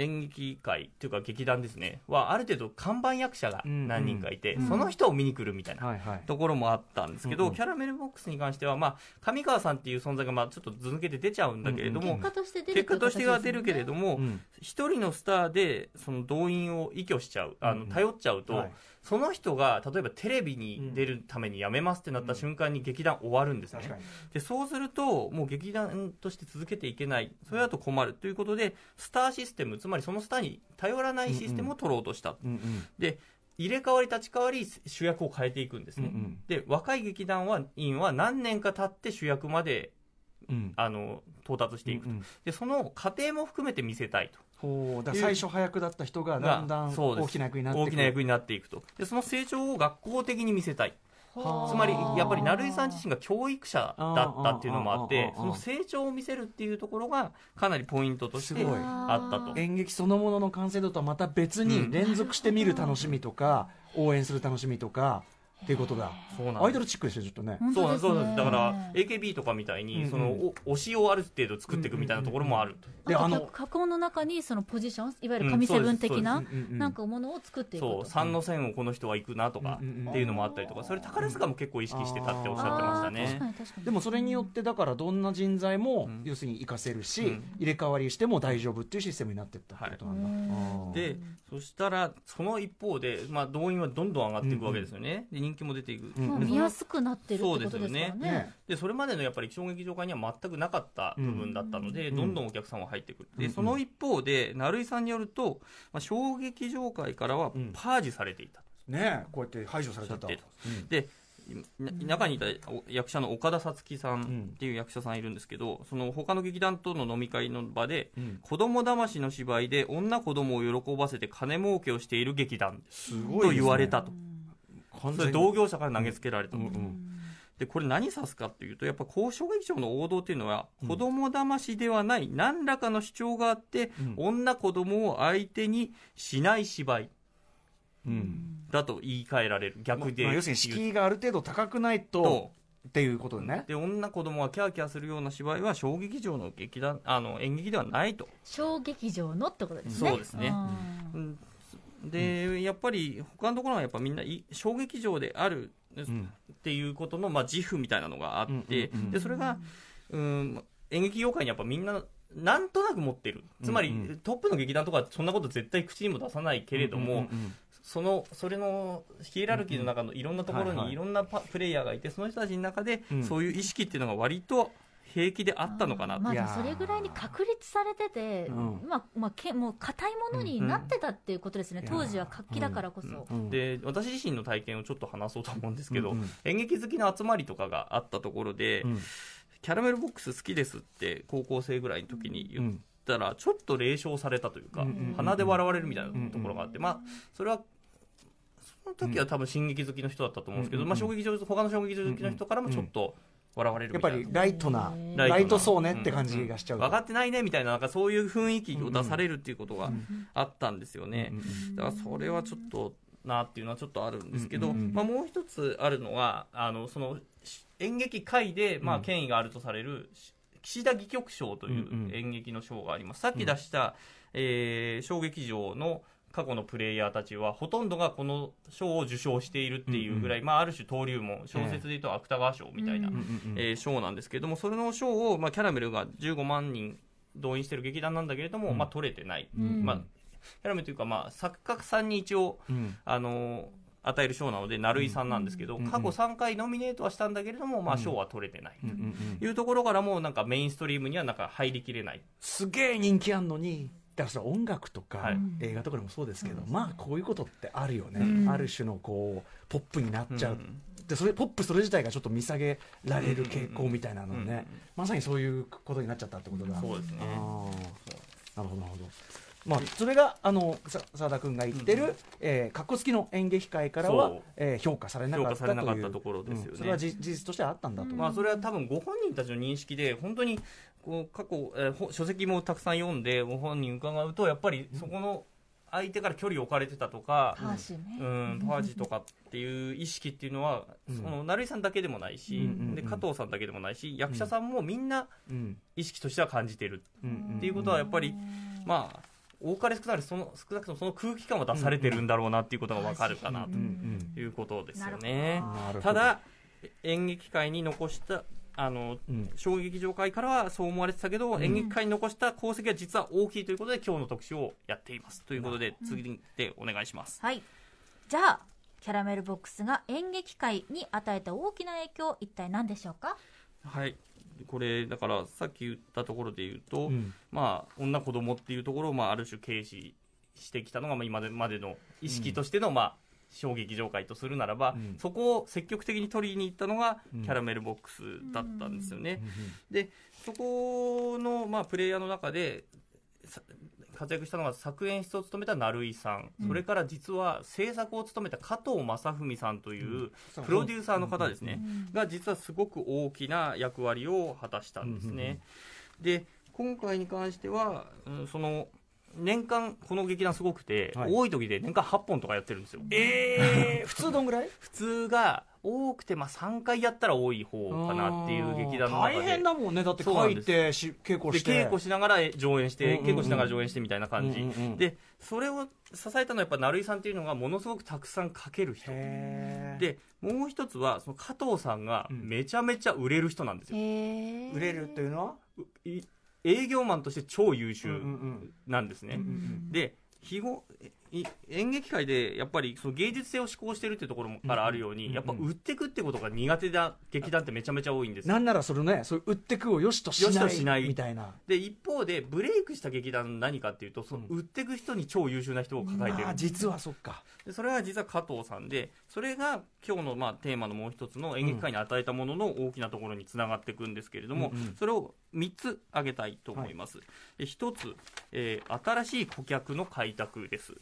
演劇界っていうか劇団ですね。はある程度看板役者が何人かいて、うん。その人を見に来るみたいなはいはい。ところもあったんですけど、うんうん。キャラメルボックスに関しては、まあ、上川さんっていう存在がまあちょっとず抜けて出ちゃうんだけれども、結果として出る結果としては出るけれども、うん。一人のスターでその動員を依拠しちゃう、あのうんうん。頼っちゃうと、はいその人が例えばテレビに出るために辞めますってなった瞬間に劇団終わるんですね。でそうすると、もう劇団として続けていけない、それだと困るということで、スターシステム、つまりそのスターに頼らないシステムを取ろうとした、うんうん。で入れ替わり立ち替わり、主役を変えていくんですね。うんうん。で若い劇団は員は何年か経って主役までうん。あの到達していくと、うんうん。でその過程も含めて見せたいと。ほうだ最初早くだった人がだんだん大きな役になってな役になっていくと。でその成長を学校的に見せたい。はあつまりやっぱり成井さん自身が教育者だったっていうのもあってその成長を見せるっていうところがかなりポイントとしてあったと。演劇そのものの完成度とはまた別うんに連続して見る楽しみとか、応援する楽しみとかっていうことだ。そうなんです。アイドルチックですよちょっとね。そうなんですそうなんです。だから AKB とかみたいうんにそのお推しをある程度作っていくみたいなところもあるであの脚脚本の中にそのポジションいわゆるうん。神セブン的ななんかものを作っていくそう。と三の線をこの人は行くなとかっていうのもあったりとか。それ宝塚も結構意識してたっておっしゃってましたね。かに確かに。でもそれによってだからどんな人材もうん。要するに活かせるし、うん。入れ替わりしても大丈夫っていうシステムになっていったってことなんだ、でそしたらその一方で、まあ、動員はどんどん上がっていくわけですよね、で人気も出ていく、うん見やすくなってるってことですからそうですよね。それまでのやっぱり小劇場会には全くなかった部分だったので、うん。どんどんお客さんは入ってくる、うん。でその一方で成井さんによると、まあ、小劇場会からはうん。パージされていた、ねこうやって排除されてた、でな中にいたお役者の岡田さつきさうん。んっていう役者さんいるんですけど、その他の劇団との飲み会の場で、うん。子供騙しの芝居で女子供を喜ばせて金儲けをしている劇団すごいと言われたと、それ同業者から投げつけられたと、うんうん。でこれ何指すかっていうとやっぱ交渉劇場の王道っていうのは、うん。子供騙しではない何らかの主張があって、うん。女子供を相手にしない芝居。うん。だと言い換えられる。逆でまあ、要するに敷居がある程度高くないととっていうことね。で女子供がキャーキャーするような芝居は小劇場の劇団あの演劇ではないと、小劇場のってことですね。そうですね。うんで、やっぱり他のところはやっぱみんない小劇場であるうん。っていうことの、まあ、自負みたいなのがあって、でそれがうん演劇業界にやっぱみんななんとなく持ってる。つまり、うんうん。トップの劇団とかはそんなこと絶対口にも出さないけれども、そのそれのヒエラルキーの中のいろんなところにいろんなパプレイヤーがいてその人たちの中でうん。そういう意識っていうのが割と平気であったのかなとまあ、それぐらいに確立されてて、うん。まあまあ、けもう硬いものになってたっていうことですね、うん当時は活気だからこそ、うんで私自身の体験をちょっと話そうと思うんですけど、うんうん。演劇好きの集まりとかがあったところで、うん。キャラメルボックス好きですって高校生ぐらいの時に言ったらちょっと冷笑されたというか、うんうんうん鼻で笑われるみたいなところがあって、まあそれはその時は多分新劇好きの人だったと思うんですけど、うんまあ、小劇場他の小劇場好きの人からもちょっと笑われるやっぱ。りライトなライトそうねって感じがしちゃう。と分かってないねみたいななんかそういう雰囲気を出されるっていうことがうん。あったんですよね、うん。うんだからそれはちょっとなっていうのはちょっとあるんですけど、うん。うん。うんまあ、もう一つあるのはあのそのし演劇界で、まあ、うん権威があるとされるし岸田戯曲賞というんうん。う演劇の賞があります、さっき出した、えー小劇場の過去のプレイヤーたちはほとんどがこの賞を受賞しているっていうぐらい、まあ、ある種登竜門小説でいうと芥川賞みたいな、うんうんうんうん。えー賞なんですけれどもそれの賞を、まあ、キャラメルが15万人動員している劇団なんだけれども、うん。まあ、取れてない、うんまあ、キャラメルというか、まあ、作家さんに一応うん。あの与える賞なので成井さんなんですけど、うん過去3回ノミネートはしたんだけれども、まあ、うん。賞は取れてない、うんうんうん。というところからもうなんかメインストリームにはなんか入りきれない。すげえ人気あんのにだからそれ音楽とか、はい。映画とかでもそうですけど、まあこういうことってあるよね、うん。ある種のこうポップになっちゃう、うん。でそれポップそれ自体がちょっと見下げられる傾向みたいなのね、うんうんまさにそういうことになっちゃったってことだ、そうですね。なるほどなるほど。まあ、それがあのさ澤田君が言ってる、えー、かっこつきの演劇界からはえー評価されなかったという。評価されなかったところですよね。うん。それは事事実としてあったんだと、まあ、それは多分ご本人たちの認識で本当にこう過去、えーほ書籍もたくさん読んでご本人伺うとやっぱりそこの相手から距離を置かれてたとか、パーうん、パージとかっていう意識っていうのは、うん。その成井さんだけでもないし、うんうんうん。で加藤さんだけでもないし役者さんもみんなうん。意識としては感じてる。っていうことはやっぱり、まあ多かれ少なかれその少なくともその空気感は出されてるんだろうなっていうことがわかるかなということですよなねるほ。なるほど。ただ演劇界に残したあのうん。小劇場界からはそう思われてたけど、演劇界に残した功績は実は大きいということで今日の特集をやっています。ということで次でお願いします、はい。じゃあキャラメルボックスが演劇界に与えた大きな影響一体何でしょうか？はい。これだからさっき言ったところで言うと、うん。まあ女子供っていうところを、まあ、ある種軽視してきたのが、まあ、今までの意識としての、まあ小劇場界とするならば、うん。そこを積極的に取りに行ったのがうん。キャラメルボックスだったんですよね。でそこの、まあ、プレイヤーの中でさ活躍したのが作演出を務めた成井さん、うん。それから実は制作を務めた加藤正文さんといううん。プロデューサーの方ですね、うん。が実はすごく大きな役割を果たしたんですね。で今回に関しては、うんその年間この劇団すごくて、はい。多い時で年間8本とかやってるんですよ。えー、普通どんぐらい？普通が多くてまあ3回やったら多い方かなっていう劇団の中で。大変だもんね。だって書いてし稽古でして。稽古しながら上演して、うんうんうん。稽古しながら上演してみたいな感じ、うんうんうん。でそれを支えたのはやっぱ成井さんっていうのがものすごくたくさん書ける人。でもう一つはその加藤さんがうん。めちゃめちゃ売れる人なんですよ、へー。売れるっていうのは？営業マンとして超優秀なんですね、で日ごい演劇界でやっぱりその芸術性を志向してるっていうところからあるように、やっぱ売ってくってことが苦手な劇団ってめちゃめちゃ多いんですよ。なんならそれねそ売ってくをよしとしよしないとしない。みたいな。で一方でブレイクした劇団何かっていうとその売ってく人に超優秀な人を抱えてる。実はそっか。でそれは実は加藤さんでそれが今日のまあテーマのもう一つの演劇界に与えたものの大きなところにつながっていくんですけれども、うんうん。それを3つ挙げたいと思います、で1つ、えー新しい顧客の開拓です。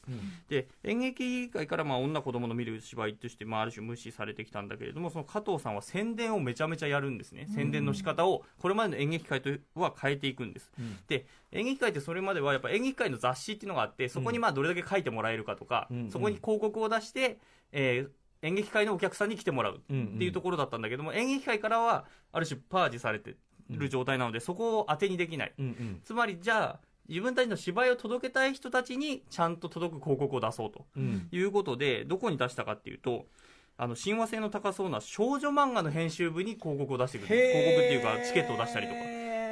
で演劇界からまあ女子供の見る芝居としてまあある種無視されてきたんだけれどもその加藤さんは宣伝をめちゃめちゃやるんですね。宣伝の仕方をこれまでの演劇界とは変えていくんです。うん。で演劇界ってそれまではやっぱ演劇界の雑誌っていうのがあってそこにまあどれだけ書いてもらえるかとか、うん。そこに広告を出して、えー演劇界のお客さんに来てもらううんっていうところだったんだけども、演劇界からはある種パージされてる状態なので、そこを当てにできない。うんうん。つまりじゃあ自分たちの芝居を届けたい人たちにちゃんと届く広告を出そうとうん。いうことでどこに出したかっていうとあの親和性の高そうな少女漫画の編集部に広告を出してくる。広告っていうかチケットを出したりとか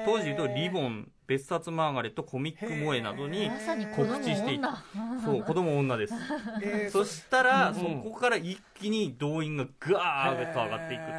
当時言うとリボン別冊マーガレットコミック萌えなどにまさに子供告知してい女。そう子供女です。えーそしたら、うんそこから一気に動員がガーッと上がっていくと。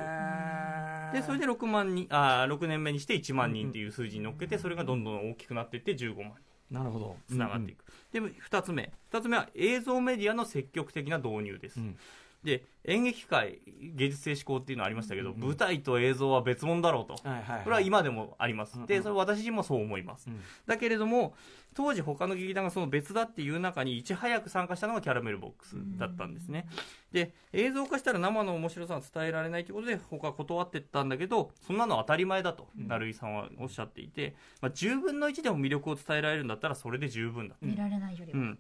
でそれで6万人あー6年目にして1万人っていう数字に乗っけてそれがどんどん大きくなっていって15万なるほど。つながっていく、で2つ目。2つ目は映像メディアの積極的な導入です、うんで演劇界芸術性志向っていうのありましたけど、うん舞台と映像は別物だろうと。はいはいはい。これは今でもあります、うんでそれ私自身もそう思います、うん。だけれども当時他の劇団がその別だっていう中にいち早く参加したのがキャラメルボックスだったんですね、で映像化したら生の面白さは伝えられないということで他は断ってったんだけどそんなの当たり前だとうん。成井さんはおっしゃっていて、まあ、10分の1でも魅力を伝えられるんだったらそれで十分だ見られないよりは、うんうん。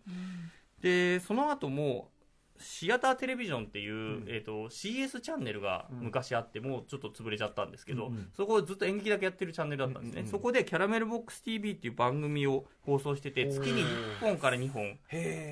でその後もシアターテレビジョンっていう、ん。えー、と CS チャンネルが昔あってもうちょっと潰れちゃったんですけど、うんうん。そこをずっと演劇だけやってるチャンネルだったんですね、うんうんそこで「キャラメルボックス TV」っていう番組を放送してて月に1本から2本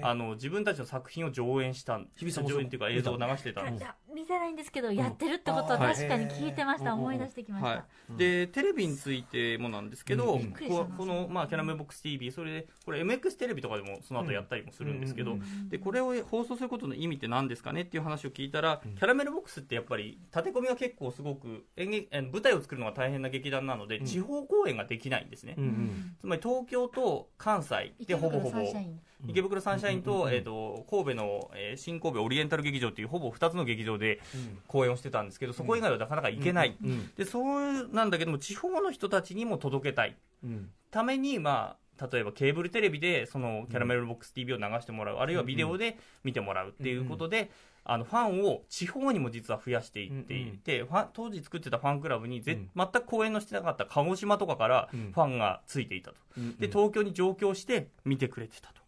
あの自分たちの作品を上演したん日比さんも上演っていうか映像を流してたんです。見てないんですけど、やってるってことは確かに聞いてました、はい思い出してきました、はい、でテレビについてもなんですけど、ここの、まあ、キャラメルボックス TV それでこれ MX テレビとかでもその後やったりもするんですけど、うんでこれを放送することの意味って何ですかねっていう話を聞いたら、うん。キャラメルボックスってやっぱり立て込みが結構すごく演劇え舞台を作るのが大変な劇団なので、うん。地方公演ができないんですね、うんうん。つまり東京と関西で池ほぼほぼ。袋サンシャイン。池袋サンシャインと,、えー、と神戸の、えー新神戸オリエンタル劇場っていうほぼ2つの劇場で公演をしてたんですけどそこ以外はなかなか行けない、うん。うん。でそうなんだけども地方の人たちにも届けたい。うん。ために、まあ、例えばケーブルテレビでそのキャラメルボックス TV を流してもらう、あるいはビデオで見てもらうっていうことで、あのファンを地方にも実は増やしていっていて、ファン当時作ってたファンクラブにぜ、うん。全く公演のしてなかった鹿児島とかからうん。ファンがついていたと、うん。で東京に上京して見てくれてたと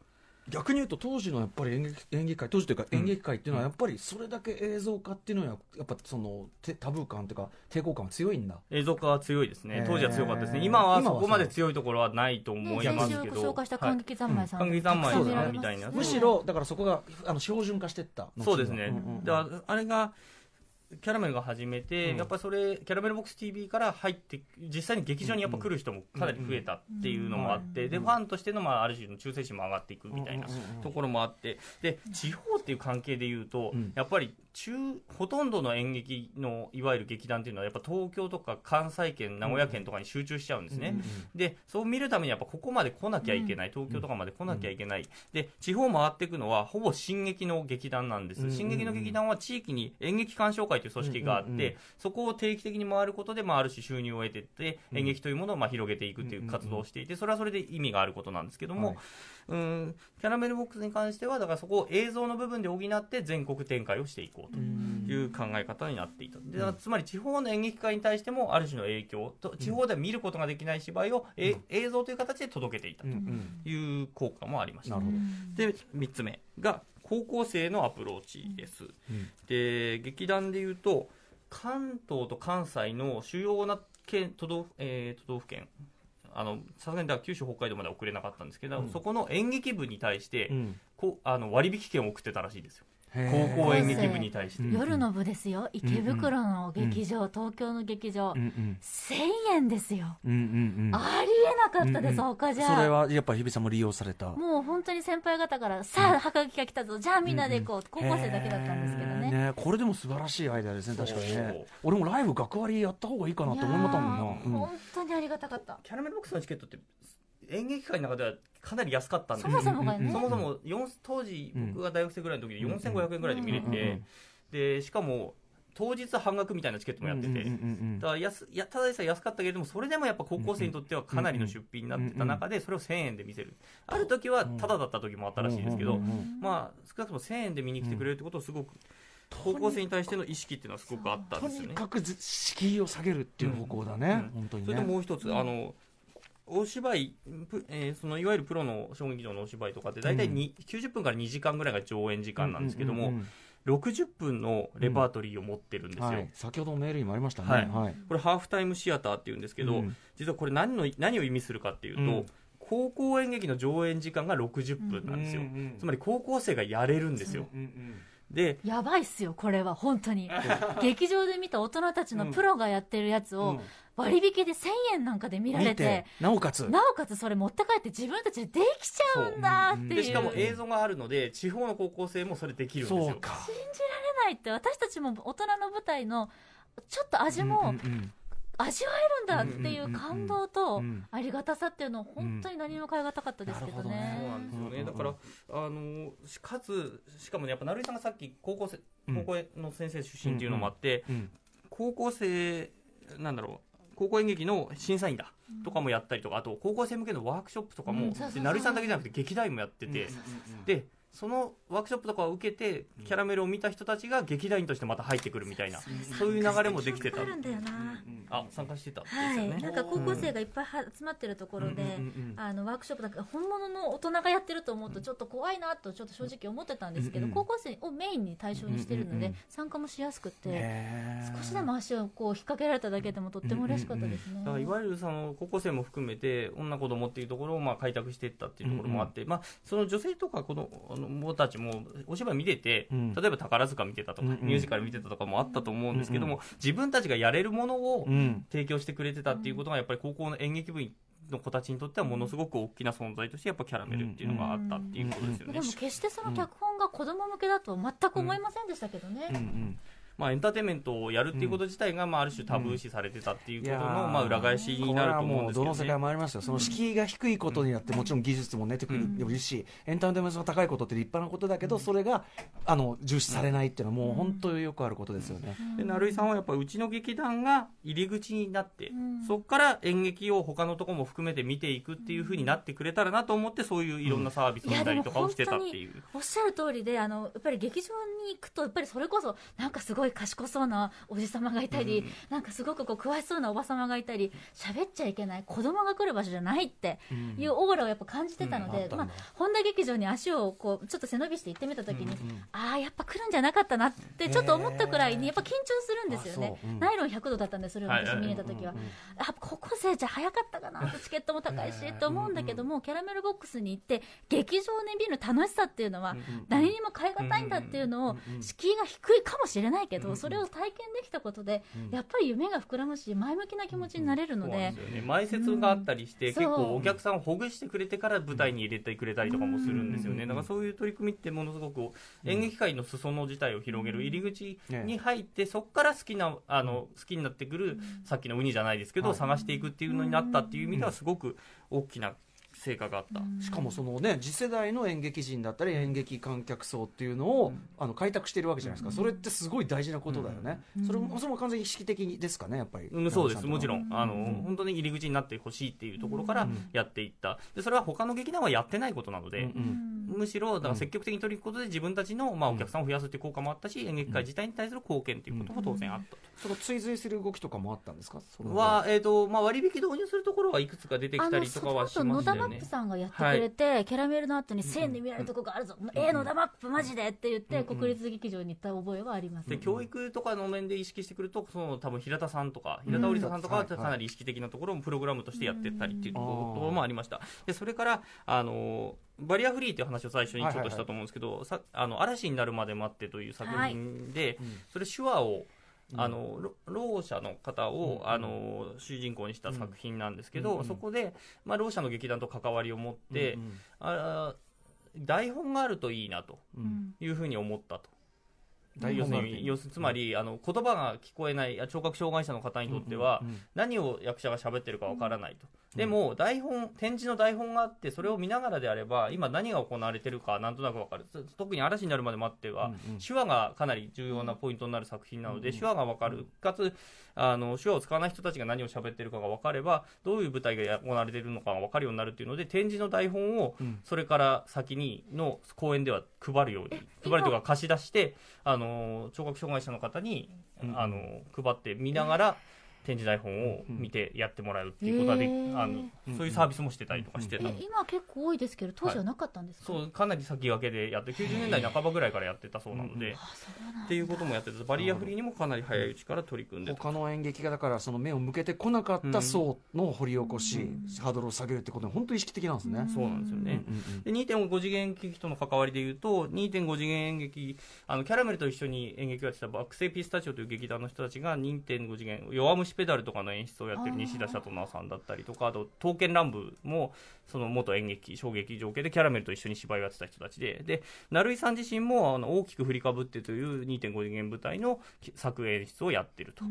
逆に言うと当時のやっぱり演劇演劇界当時というか演劇界っていうのはやっぱりそれだけ映像化っていうのはやっぱそのてタブー感というか抵抗感は強いんだ。映像化は強いですね。当時は強かったですね。今は今はそこまで強いところはないと思ね、いますけど、紹介した感激三昧さん、はい感激三昧さんみたいな。むしろだからそこがあの標準化していったそうですね、うんうんうん。だからあれがキャラメルが始めて、うん。やっぱりそれキャラメルボックス TV から入って実際に劇場にやっぱ来る人もかなり増えたっていうのもあって、うんでファンとしての、まあ、ある種の忠誠心も上がっていくみたいなところもあってで地方っていう関係でいうと、うん。やっぱり中ほとんどの演劇のいわゆる劇団っていうのはやっぱ東京とか関西圏名古屋県とかに集中しちゃうんですね、うんうんでそう見るためにやっぱここまで来なきゃいけない、東京とかまで来なきゃいけない、で地方回っていくのはほぼ進撃の劇団なんです、うんうんうん。進撃の劇団は地域に演劇鑑賞会という組織があって、うんうんうんそこを定期的に回ることで、まあ、ある種収入を得てってうん。演劇というものをまあ広げていくという活動をしていてそれはそれで意味があることなんですけども、はい。うんキャラメルボックスに関してはだからそこを映像の部分で補って全国展開をしていこうと。いう考え方になっていた。でつまり地方の演劇界に対してもある種の影響と地方では見ることができない芝居を、え映像という形で届けていたという効果もありました、で3つ目が高校生のアプローチです、うん。で劇団でいうと関東と関西の主要な県都道府,、えー都道府県あのさすがにだから九州、北海道までは送れなかったんですけど、うん。そこの演劇部に対して、うん。こうあの割引券を送ってたらしいですよ、高校演劇部に対して。うん夜の部ですよ。池袋の劇場、東京の劇場、うんうん。1000円ですよ、うんうんうん。ありえなかったです、うんうん。他じゃ。それはやっぱ日比さんも利用された。もう本当に先輩方から、さあ、はがきが来たぞ、じゃあみんなで行こう、高校生だけだったんですけどね。へー。これでも素晴らしいアイデアですね。確かにね。俺もライブ学割やった方がいいかなと思ったもんな。本当にありがたかった。キャラメルボックスのチケットって演劇界の中ではかなり安かったんですそよもそもがね、そもそも4当時うん僕が大学生ぐらいの時で4500円ぐらいで見れうんうんてでしかも当日半額みたいなチケットもやってて。うんうんうんうんだから安いやただでさえ安かったけれどもそれでもやっぱ高校生にとってはかなりの出費になってた中でそれを1000円で見せる。ある時はタダだった時もあったらしいですけどうんうんうんまあ少なくとも1000円で見に来てくれるってことをすごく高校生に対しての意識っていうのはすごくあったんとですよね。にかくず敷居を下げるっていう方向だね、うん。本当にそねれともう一つ、あのお芝居、プえーそのいわゆるプロの小劇場のお芝居とかって大体に、90分から2時間ぐらいが上演時間なんですけども、うんうんうん。60分のレパートリーを持ってるんですよ、はい、先ほどメールにもありましたね、はい。はい。これハーフタイムシアターっていうんですけど、うん。実はこれ何の何を意味するかっていうと、うん。高校演劇の上演時間が60分なんですよ、うんうんつまり高校生がやれるんですよ、うんうんでやばいっすよ、これは、本当に。劇場で見た大人たちのプロがやってるやつをうん、割引で1000円なんかで見られ見てて、なおかつ。なおかつそれ持って帰って自分たちでできちゃうんだっていう。でしかも映像があるので地方の高校生もそれできるんですよ。信じられないって、私たちも大人の舞台の、ちょっと味もうんうん味わえるんだっていう感動とうんありがたさっていうのを本当に何も変えがたかったですけどね。そうなんですよね、うんだから、あのしかつ、しかもね、やっぱ成井さんがさっき高校生、うん。高校の先生出身っていうのもあって、うん高校生、なんだろう、高校演劇の審査員だとかもやったりとか、あと高校生向けのワークショップとかも、成井さんだけじゃなくて劇団員もやってて、で、そのワークショップとかを受けて、キャラメルを見た人たちが劇団員としてまた入ってくるみたいな、そういう流れもできてた。あ。るんだよな。あ、参加してたんですはい。なんか高校生がいっぱいは集まってるところで、あのワークショップなんか本物の大人がやってると思うとちょっと怖いなとちょっと正直思ってたんですけど、高校生をメインに対象にしてるので、参加もしやすくて、少しでも足をこう引っ掛けられただけでもとっても嬉しかったですね。いわゆるその高校生も含めて女子供っていうところをまあ開拓していったっていうところもあって、まあ、その女性とか子供たちもお芝居見てて、うん。例えば宝塚見てたとか、うんうん。ミュージカル見てたとかもあったと思うんですけども、うん。自分たちがやれるものをうん。提供してくれてたっていうことがやっぱり高校の演劇部の子たちにとってはものすごく大きな存在としてやっぱキャラメルっていうのがあったっていうことですよね。でも決してその脚本が子供向けだと全く思いませんでしたけどね。うんうんまあ、エンターテインメントをやるっていうこと自体が、まあ、ある種タブー視されてたっていうことの、まあ、裏返しになると思うんですけどこれはもうどの世界ね。もありますよ、その敷居が低いことによって、もちろん技術も出てくるし、エンターテインメントが高いことって立派なことだけど、それがあの重視されないっていうのは、もう本当によくあることですよね。で成井さんはやっぱうちの劇団が入り口になって、ん。そこから演劇を他のところも含めて見ていくっていうふうになってくれたらなと思ってそういういろんなサービスをしたりとかをしてたっていう。おっしゃる通りであのやっぱり劇場に行くとやっぱりそれこそなんかすごいい賢そうなおじさまがいたり、なんかすごくこう詳しそうなおばさまがいたり喋っちゃいけない子供が来る場所じゃないっていうオーラをやっぱ感じてたので、うん。あったんだまあ、本田劇場に足をこうちょっと背伸びして行ってみた時に、ああやっぱ来るんじゃなかったなってちょっと思ったくらいにやっぱ緊張するんですよね。ナイロン100度だったんでそれを私はい。見に行った時は、あ高校生じゃ早かったかなってチケットも高いしって思うんだけども、キャラメルボックスに行って劇場で見る楽しさっていうのは誰にも変え難いんだっていうのを敷居が低いかもしれないけど、それを体験できたことで、やっぱり夢が膨らむし前向きな気持ちになれるのそうなんでですよね。前説があったりして、うん。結構お客さんをほぐしてくれてから舞台に入れてくれたりとかもするんですよね、うんだからそういう取り組みってものすごく演劇界の裾野自体を広げる入り口に入って、そこから好きなあの好きになってくる、さっきのウニじゃないですけど、はい。探していくっていうのになったっていう意味ではすごく大きな成果があった。しかもそのね次世代の演劇人だったり演劇観客層っていうのを、あの開拓しているわけじゃないですか、それってすごい大事なことだよね、それもそれも完全に意識的ですかねやっぱり、うん、そうです、もちろん。ん、あの、本当に入り口になってほしいっていうところからやっていった。で、それは他の劇団はやってないことなので、うんむしろ、だから積極的に取り組むことで自分たちの、まあ、お客さんを増やすっていう効果もあったし、演劇界自体に対する貢献っていうことも当然あったと。その追随する動きとかもあったんですか？それは、えっ、と、まあ、割引導入するところはいくつか出てきたりとかはしましたよね。野田マップ。さんがやってくれて、キャラメルの後に1000円で見られるとこがあるぞ、えー、野田マップマジで？って言って、国立劇場に行った覚えはあります、で教育とかの面で意識してくると、その多分平田さんとか、平田織田さんとかはうんかなり意識的なところもプログラムとしてやってったりっていうところもありました。で、それから、あの、バリアフリーっていう話を最初にちょっとしたと思うんですけど、さあの嵐になるまで待ってという作品で、それ手話を、あのろろう者の方を、あの主人公にした作品なんですけど、そこで、まあ、ろう者の劇団と関わりを持って、あ台本があるといいなとうん。いうふうに思ったと。台要するに要するにつまり、あの言葉が聞こえないあ聴覚障害者の方にとっては、何を役者が喋ってるかわからないと、でも台本展示の台本があってそれを見ながらであれば今何が行われてるかなんとなくわかる。つ特に嵐になるまで待っては、手話がかなり重要なポイントになる作品なので、手話がわかる。かつあの手話を使わない人たちが何を喋ってるかが分かればどういう舞台が行われているのかが分かるようになるっていうので展示の台本をそれから先にの公演では配るように 配るというか貸し出してあの聴覚障害者の方にあの配って見ながら展示台本を見てやってもらうっていうことができ、へー。あのそういうサービスもしてたりとかしてたえ今結構多いですけど当時はなかったんですか、そうかなり先駆けでやって90年代半ばぐらいからやってたそうなので、っていうこともやっててバリアフリーにもかなり早いうちから。取り組んでた他の演劇がだからその目を向けてこなかった層の掘り起こし、ハードルを下げるってことに本当に意識的なんですね。そうなんですよね。で2.5次元演劇との関わりでいうと、2.5次元演劇、あのキャラメルと一緒に演劇をやってた爆星ピスタチオという劇団の人たちが2.5次元、弱虫ペダルとかの演出をやってる西田シャトナーさんだったりとか、あと、刀剣乱舞も、その元演劇、小劇場系でキャラメルと一緒に芝居をやってた人たちで、で、成井さん自身もあの大きく振りかぶってという2.5次元舞台の作演出をやってると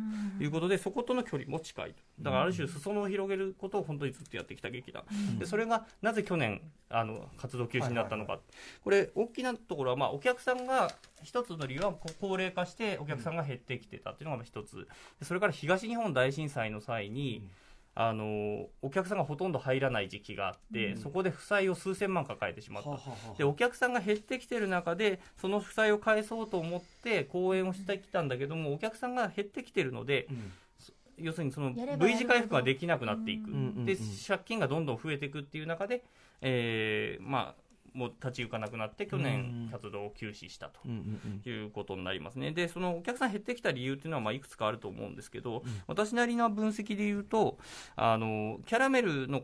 いうことで、そことの距離も近いと。だからある種裾野を広げることを本当にずっとやってきた劇団。で、それがなぜ去年、あの、活動休止になったのか。これ、大きなところは、まあ、お客さんが、一つの理由はこ高齢化してお客さんが減ってきてたっていうのが一つ。でそれから東日本大震災の際に、あのお客さんがほとんど入らない時期があって、そこで負債を数千万抱えてしまった、はあはあはあでお客さんが減ってきてる中でその負債を返そうと思って公演をしてきたんだけどもお客さんが減ってきてるので、要するにその V 字回復ができなくなっていく、んうんうん。で借金がどんどん増えていくっていう中で、えーまあもう立ち行かなくなって去うん年活動を休止したと。いうことになりますね。で、そのお客さん減ってきた理由っていうのは、まあ、いくつかあると思うんですけど、私なりの分析で言うと、あの、キャラメルの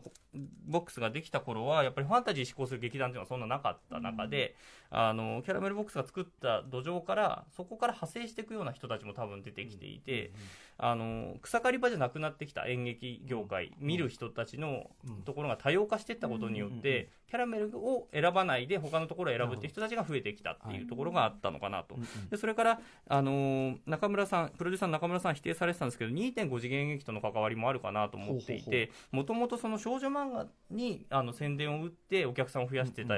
ボックスができた頃は、やっぱりファンタジー志向する劇団っていうのはそんななかった中で、あの、キャラメルボックスが作った土壌から、そこから派生していくような人たちも多分出てきていて、あの、草刈り場じゃなくなってきた演劇業界、見る人たちのところが多様化していったことによって、キャラメルを選ばないで他のところを選ぶっていう人たちが増えてきたっていうところがあったのかなと。でそれから、あのー中村さん、プロデューサーの中村さん否定されてたんですけど、2.5次元演劇との関わりもあるかなと思っていて、もともとその少女漫画にあの宣伝を打ってお客さんを増やしてた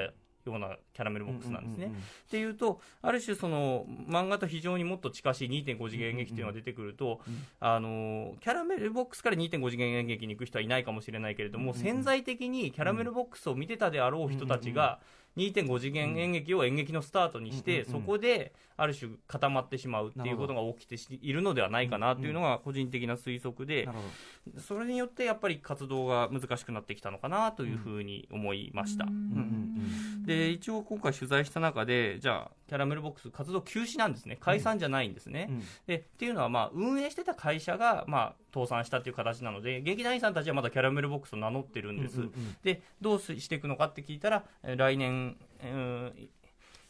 ようなキャラメルボックスなんですね。っていうと、ある種その漫画と非常にもっと近しい2.5次元演劇っていうのが出てくると、あのーキャラメルボックスから2.5次元演劇に行く人はいないかもしれないけれども、潜在的にキャラメルボックスを見てたであろう人たちが、2.5次元演劇を演劇のスタートにして、そこである種固まってしまうっていうことが起きてしいるのではないかなというのが個人的な推測でそれによってやっぱり活動が難しくなってきたのかなというふうに思いました。で一応今回取材した中でじゃあキャラメルボックス活動休止なんですね。解散じゃないんですね、うん。でっていうのはまあ運営してた会社がまあ倒産したっていう形なので劇団員さんたちはまだキャラメルボックスを名乗ってるんです、でどうしていくのかって聞いたらえー来年、うん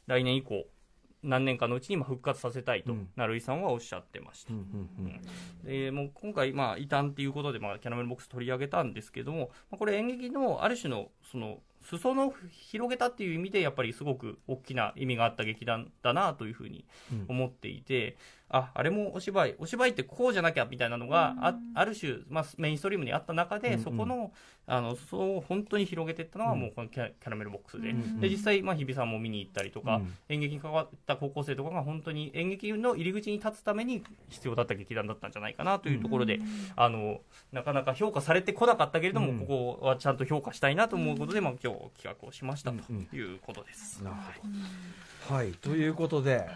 来年以降何年かのうちにまあ復活させたいと、うん。成井さんはおっしゃってました。でもう今回、まあ、異端っていうことで、まあ、キャラメルボックス取り上げたんですけども、まあ、これ演劇のある種のその裾野を広げたっていう意味でやっぱりすごく大きな意味があった劇団だなというふうに思っていて、ああれもお芝居お芝居ってこうじゃなきゃみたいなのがあある種、まあ、メインストリームにあった中で、うんうん。そこのあのそう本当に広げていったのはもうこのキャキャラメルボックスで,、うんうん。で実際、まあ、日比さんも見に行ったりとか、うん。演劇に関わった高校生とかが本当に演劇の入り口に立つために必要だった劇団だったんじゃないかなというところで、あのなかなか評価されてこなかったけれども、うん。ここはちゃんと評価したいなと思うことで、まあ、今日企画をしましたうんうん。ということです。なるほど。はいということで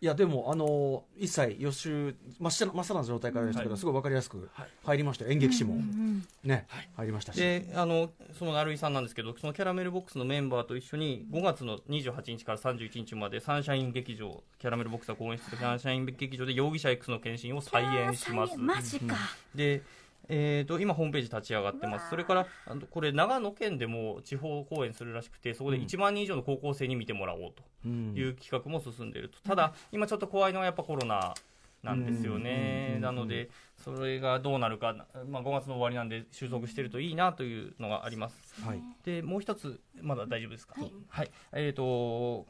いやでもあの一切予習真っさら真っさらな状態からでしたけど、はい。すごいわかりやすくはい。入りましたよ。演劇史も、うんね、入りましたし。であのその成井さんなんですけどそのキャラメルボックスのメンバーと一緒に5月の28日から31日までサンシャイン劇場キャラメルボックスが公演しているサンシャイン劇場で容疑者 X の検診を再演します。マジか、でえー、と今、ホームページ立ち上がってます、それからあのこれ、長野県でも地方公演するらしくて、そこで1万人以上の高校生に見てもらおううん。という企画も進んでいると、ただ、今ちょっと怖いのはやっぱコロナなんですよね、うん。なので、それがどうなるか、まあ、5月の終わりなんで、収束しているといいなというのがあります。はい。でもう一つ、まだ大丈夫ですか、はい。えー、と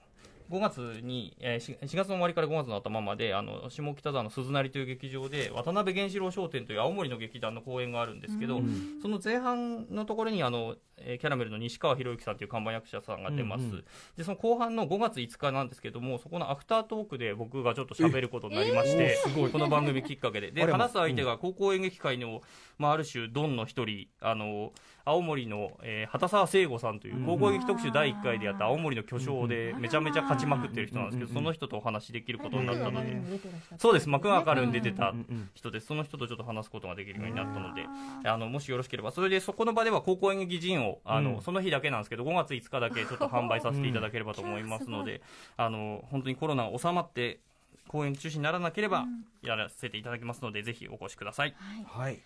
5月に、えー、4, 4月の終わりから5月の頭まで、あの下北沢の鈴なりという劇場で、渡辺源四郎商店という青森の劇団の公演があるんですけど、うんその前半のところにあの、えーキャラメルの西川博之さんという看板役者さんが出ます、うんうん。でその後半の5月5日なんですけども、そこのアフタートークで僕がちょっと喋ることになりまして、えーこの番組きっかけで、で話す相手が高校演劇界の、まあ、ある種、ドンの一人、あの青森の、えー畑沢聖吾さんという高校演劇特集第1回でやった青森の巨匠で、めちゃめちゃ勝ちまくってる人なんですけど、その人とお話しできることになったので。そうです、幕が明るに出てた人です、その人とちょっと話すことができるようになったので、あのもしよろしければ、それでそこの場では高校演劇人をあの、うんその日だけなんですけど、5月5日だけちょっと販売させていただければと思いますので、あの本当にコロナが収まって、公演中止にならなければ、やらせていただきますので、ぜひお越しください。はい。い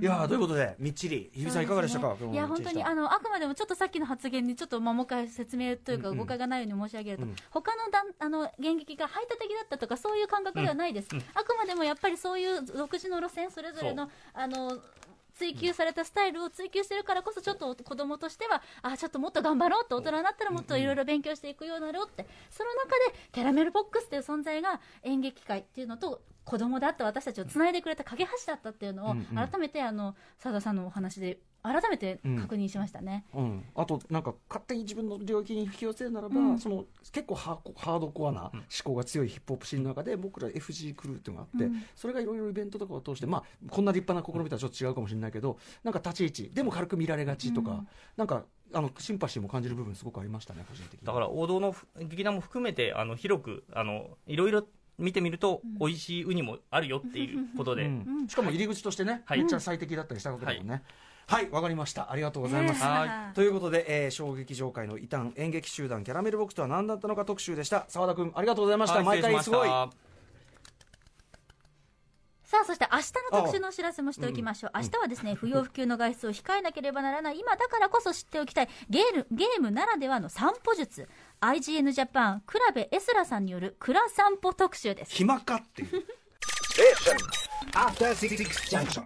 やーということでみっちり日比さんいかがでしたか、ねいや本当にあのあくまでもちょっとさっきの発言にちょっとまあもう一回説明というか誤解がないように申し上げると、うん。他のだんあの演劇が排他的だったとかそういう感覚ではないです、うん。うんあくまでもやっぱりそういう独自の路線それぞれのあの追求されたスタイルを追求してるからこそちょっと子供としてはあちょっともっと頑張ろうって大人になったらもっといろいろ勉強していくようになろうって。その中でキャラメルボックスっていう存在が演劇界っていうのと子供であった私たちをつないでくれた架け橋だったっていうのをうんうん。改めてあの佐田さんのお話で改めて確認しましたね。うん、あとなんか勝手に自分の領域に引き寄せるならば、うん。その結構ハーコハードコアな思考が強いヒップホップシーンの中で僕ら FG クルーっていうのがあって、うん。それがいろいろイベントとかを通して、まあ、こんな立派な試みとはちょっと違うかもしれないけどなんか立ち位置でも軽く見られがちとか、うん。なんかあのシンパシーも感じる部分すごくありましたね個人的に。だから王道の劇団も含めてあの広くあのいろいろ見てみると、美味しいウニもあるよっていうことで、うん。しかも入り口としてね、はい。めっちゃ最適だったりしたわけだもんね。はい、わ、かりました。ありがとうございます。ということで、えー、小劇場界の異端演劇集団キャラメルボックスとは何だったのか特集でした。澤田君、ありがとうございました。はい毎回すごい。さあそして明日の特集のお知らせもしておきましょう、明日はですね 不要不急の外出を控えなければならない今だからこそ知っておきたいゲームゲームならではの散歩術 IGN ジャパンクラベエスラさんによる蔵散歩特集です暇かっていう。Station. After Six Junction.